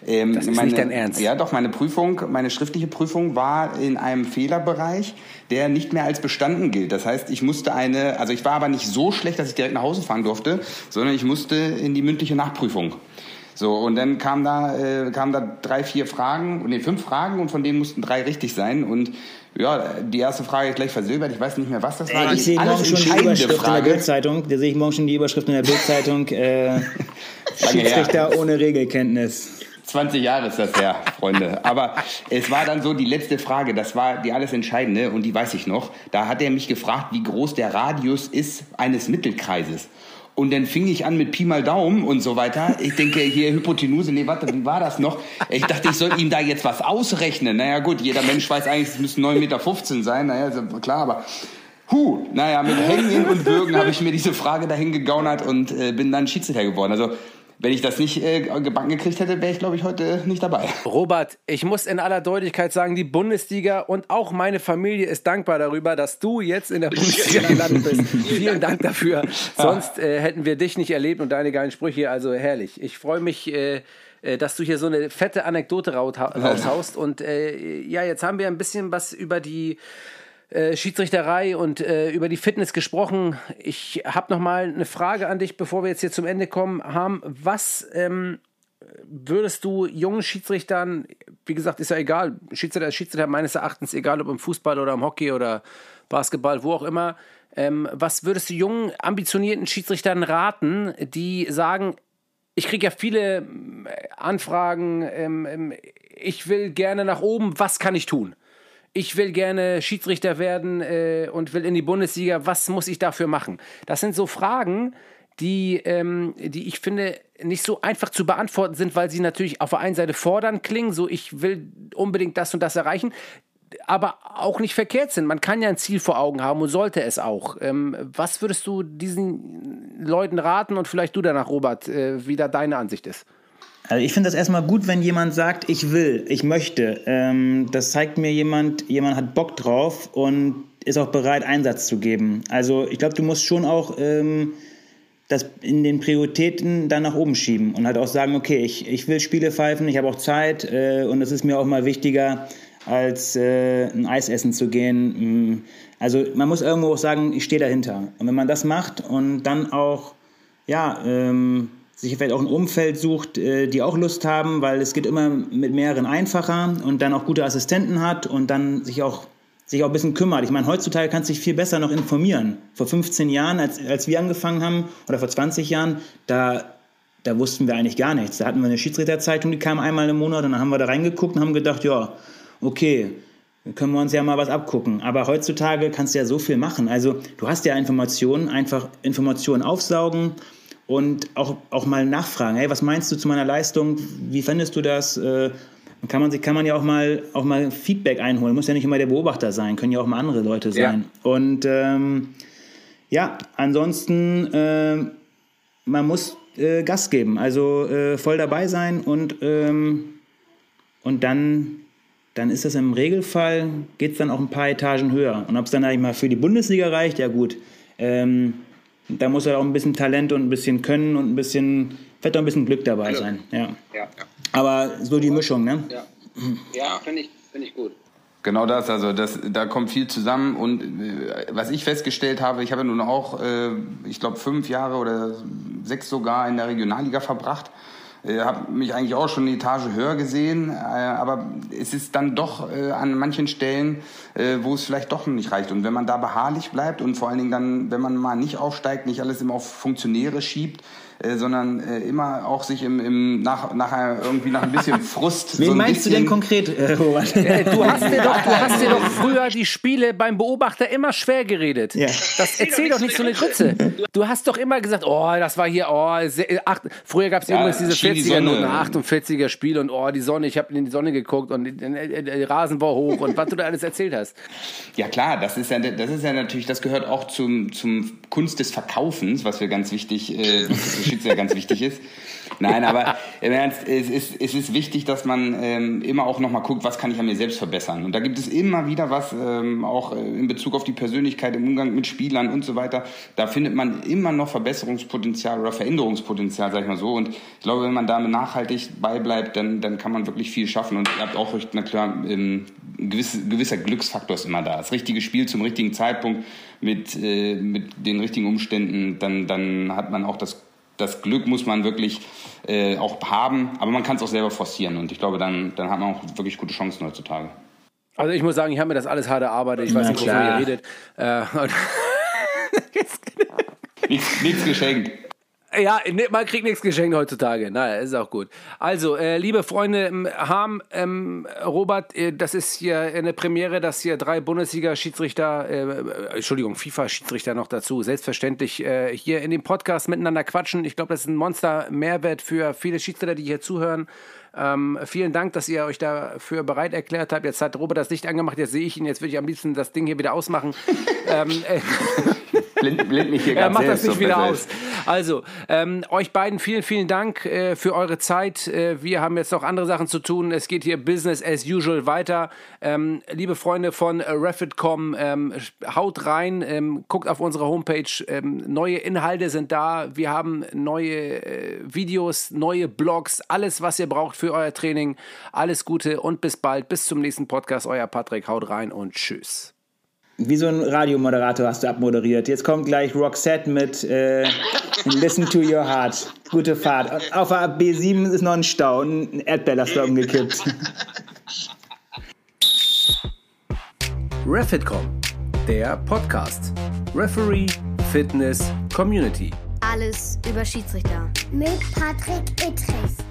Ähm, Das ist meine, nicht dein Ernst. Ja, doch. Meine Prüfung, meine schriftliche Prüfung war in einem Fehlerbereich, der nicht mehr als bestanden gilt. Das heißt, ich musste eine, also ich war aber nicht so schlecht, dass ich direkt nach Hause fahren durfte, sondern ich musste in die mündliche Nachprüfung. So, und dann kamen da, äh, kamen da drei, vier Fragen, nee, fünf Fragen und von denen mussten drei richtig sein. Und ja, die erste Frage ist gleich versilbert, ich weiß nicht mehr, was das war. Ich sehe morgen schon die Überschrift in der Bildzeitung. Da sehe ich morgen schon die Überschrift in der Bildzeitung. Äh, Schiedsrichter ohne Regelkenntnis. 20 Jahre ist das her, Freunde. Aber es war dann so die letzte Frage, das war die alles Entscheidende und die weiß ich noch. Da hat er mich gefragt, wie groß der Radius ist eines Mittelkreises. Und dann fing ich an mit Pi mal Daumen und so weiter. Ich denke, hier Hypotenuse, nee, warte, wie war das noch? Ich dachte, ich soll ihm da jetzt was ausrechnen. Naja, gut, jeder Mensch weiß eigentlich, es müssen 9,15 Meter sein. Naja, klar, aber Huh, naja, mit Hängen und Würgen habe ich mir diese Frage dahin gegaunert und äh, bin dann Schiedsrichter geworden. Also wenn ich das nicht äh, gebacken gekriegt hätte, wäre ich, glaube ich, heute nicht dabei. Robert, ich muss in aller Deutlichkeit sagen, die Bundesliga und auch meine Familie ist dankbar darüber, dass du jetzt in der Bundesliga gelandet bist. Vielen Dank dafür. Sonst äh, hätten wir dich nicht erlebt und deine geilen Sprüche. Also herrlich. Ich freue mich. Äh, äh dass du hier so eine fette Anekdote raushaust. Und äh, ja, jetzt haben wir ein bisschen was über die äh, Schiedsrichterei und äh, über die Fitness gesprochen. Ich habe noch mal eine Frage an dich, bevor wir jetzt hier zum Ende kommen haben. Was ähm, würdest du jungen Schiedsrichtern, wie gesagt, ist ja egal, Schiedsrichter ist Schiedsrichter meines Erachtens, egal ob im Fußball oder im Hockey oder Basketball, wo auch immer, ähm, was würdest du jungen, ambitionierten Schiedsrichtern raten, die sagen, ich kriege ja viele äh, Anfragen, ähm, ähm, ich will gerne nach oben, was kann ich tun? Ich will gerne Schiedsrichter werden äh, und will in die Bundesliga, was muss ich dafür machen? Das sind so Fragen, die, ähm, die ich finde nicht so einfach zu beantworten sind, weil sie natürlich auf der einen Seite fordern klingen, so ich will unbedingt das und das erreichen, aber auch nicht verkehrt sind. Man kann ja ein Ziel vor Augen haben und sollte es auch. Ähm, was würdest du diesen Leuten raten und vielleicht du danach, Robert, äh, wie da deine Ansicht ist? Also ich finde das erstmal gut, wenn jemand sagt, ich will, ich möchte. Ähm, das zeigt mir jemand, jemand hat Bock drauf und ist auch bereit, Einsatz zu geben. Also ich glaube, du musst schon auch ähm, das in den Prioritäten dann nach oben schieben und halt auch sagen, okay, ich, ich will Spiele pfeifen, ich habe auch Zeit äh, und es ist mir auch mal wichtiger, als äh, ein Eis essen zu gehen. Mm. Also man muss irgendwo auch sagen, ich stehe dahinter. Und wenn man das macht und dann auch, ja, ähm, sich vielleicht auch ein Umfeld sucht, äh, die auch Lust haben, weil es geht immer mit mehreren einfacher und dann auch gute Assistenten hat und dann sich auch sich auch ein bisschen kümmert. Ich meine, heutzutage kannst du dich viel besser noch informieren. Vor 15 Jahren, als, als wir angefangen haben, oder vor 20 Jahren, da, da wussten wir eigentlich gar nichts. Da hatten wir eine Schiedsrichterzeitung, die kam einmal im Monat und dann haben wir da reingeguckt und haben gedacht, ja, okay, können wir uns ja mal was abgucken. Aber heutzutage kannst du ja so viel machen. Also du hast ja Informationen, einfach Informationen aufsaugen, und auch, auch mal nachfragen, hey, was meinst du zu meiner Leistung? Wie findest du das? Äh, kann man, sich, kann man ja auch mal, auch mal Feedback einholen. Muss ja nicht immer der Beobachter sein, können ja auch mal andere Leute sein. Ja. Und ähm, ja, ansonsten, äh, man muss äh, Gas geben, also äh, voll dabei sein und, ähm, und dann, dann ist das im Regelfall, geht es dann auch ein paar Etagen höher. Und ob es dann eigentlich mal für die Bundesliga reicht, ja gut. Ähm, da muss ja auch ein bisschen Talent und ein bisschen Können und ein bisschen, vielleicht auch ein bisschen Glück dabei sein. Ja. ja. Aber so die Mischung, ne? Ja, ja finde ich, find ich gut. Genau das, also das, da kommt viel zusammen und äh, was ich festgestellt habe, ich habe nun auch, äh, ich glaube, fünf Jahre oder sechs sogar in der Regionalliga verbracht äh, habe mich eigentlich auch schon eine Etage höher gesehen, äh, aber es ist dann doch äh, an manchen Stellen, wo es vielleicht doch nicht reicht. Und wenn man da beharrlich bleibt und vor allen Dingen dann, wenn man mal nicht aufsteigt, nicht alles immer auf Funktionäre schiebt, äh, sondern äh, immer auch sich im, im nach, nachher irgendwie nach ein bisschen Frust. Wen so meinst du denn konkret, äh, Robert? Äh, du hast dir doch, du hast dir doch früher die Spiele beim Beobachter immer schwer geredet. Ja. Das erzähl doch nicht so eine Grütze. Du hast doch immer gesagt, oh, das war hier, oh, acht, früher gab es ja, übrigens diese 40er Noten, 48er Spiel und oh, die Sonne, ich habe in die Sonne geguckt und der Rasen war hoch und was du da alles erzählt hast. Ja klar, das ist ja, das ist ja natürlich, das gehört auch zum, zum Kunst des Verkaufens, was wir ganz wichtig äh, Schiedsrichter ganz wichtig ist. Nein, aber im Ernst, es ist, es ist wichtig, dass man ähm, immer auch nochmal guckt, was kann ich an mir selbst verbessern. Und da gibt es immer wieder was, ähm, auch äh, in Bezug auf die Persönlichkeit, im Umgang mit Spielern und so weiter. Da findet man immer noch Verbesserungspotenzial oder Veränderungspotenzial, sag ich mal so. Und ich glaube, wenn man da nachhaltig beibleibt, dann, dann kann man wirklich viel schaffen. Und ihr habt auch, na klar, ähm, ein gewisser, gewisser Glücksfaktor ist immer da. Das richtige Spiel zum richtigen Zeitpunkt mit, äh, mit den richtigen Umständen, dann, dann hat man auch das das Glück muss man wirklich äh, auch haben, aber man kann es auch selber forcieren und ich glaube, dann, dann hat man auch wirklich gute Chancen heutzutage. Also ich muss sagen, ich habe mir das alles hart erarbeitet. Ich weiß Na nicht, wovon ihr redet. Äh, Nichts, nichts geschenkt. Ja, man kriegt nichts geschenkt heutzutage. Naja, ist auch gut. Also, äh, liebe Freunde, ähm, Harm, ähm, Robert, äh, das ist hier eine Premiere, dass hier drei Bundesliga-Schiedsrichter, äh, Entschuldigung, FIFA-Schiedsrichter noch dazu, selbstverständlich äh, hier in dem Podcast miteinander quatschen. Ich glaube, das ist ein Monster-Mehrwert für viele Schiedsrichter, die hier zuhören. Ähm, vielen Dank, dass ihr euch dafür bereit erklärt habt. Jetzt hat Robert das Licht angemacht, jetzt sehe ich ihn. Jetzt würde ich am liebsten das Ding hier wieder ausmachen. ähm, äh, Blind, blind mich hier er ganz macht das nicht wieder aus. Also, ähm, euch beiden vielen, vielen Dank äh, für eure Zeit. Äh, wir haben jetzt noch andere Sachen zu tun. Es geht hier Business as usual weiter. Ähm, liebe Freunde von Refit.com, ähm, haut rein, ähm, guckt auf unsere Homepage. Ähm, neue Inhalte sind da. Wir haben neue äh, Videos, neue Blogs, alles, was ihr braucht für euer Training. Alles Gute und bis bald. Bis zum nächsten Podcast. Euer Patrick, haut rein und tschüss. Wie so ein Radiomoderator hast du abmoderiert. Jetzt kommt gleich Roxette mit äh, Listen to Your Heart. Gute Fahrt. Und Auf der B7 ist noch ein Stau. Ein Erdbeerlaster umgekippt. Refitcom, der Podcast. Referee, Fitness, Community. Alles über Schiedsrichter. Mit Patrick Ittrich.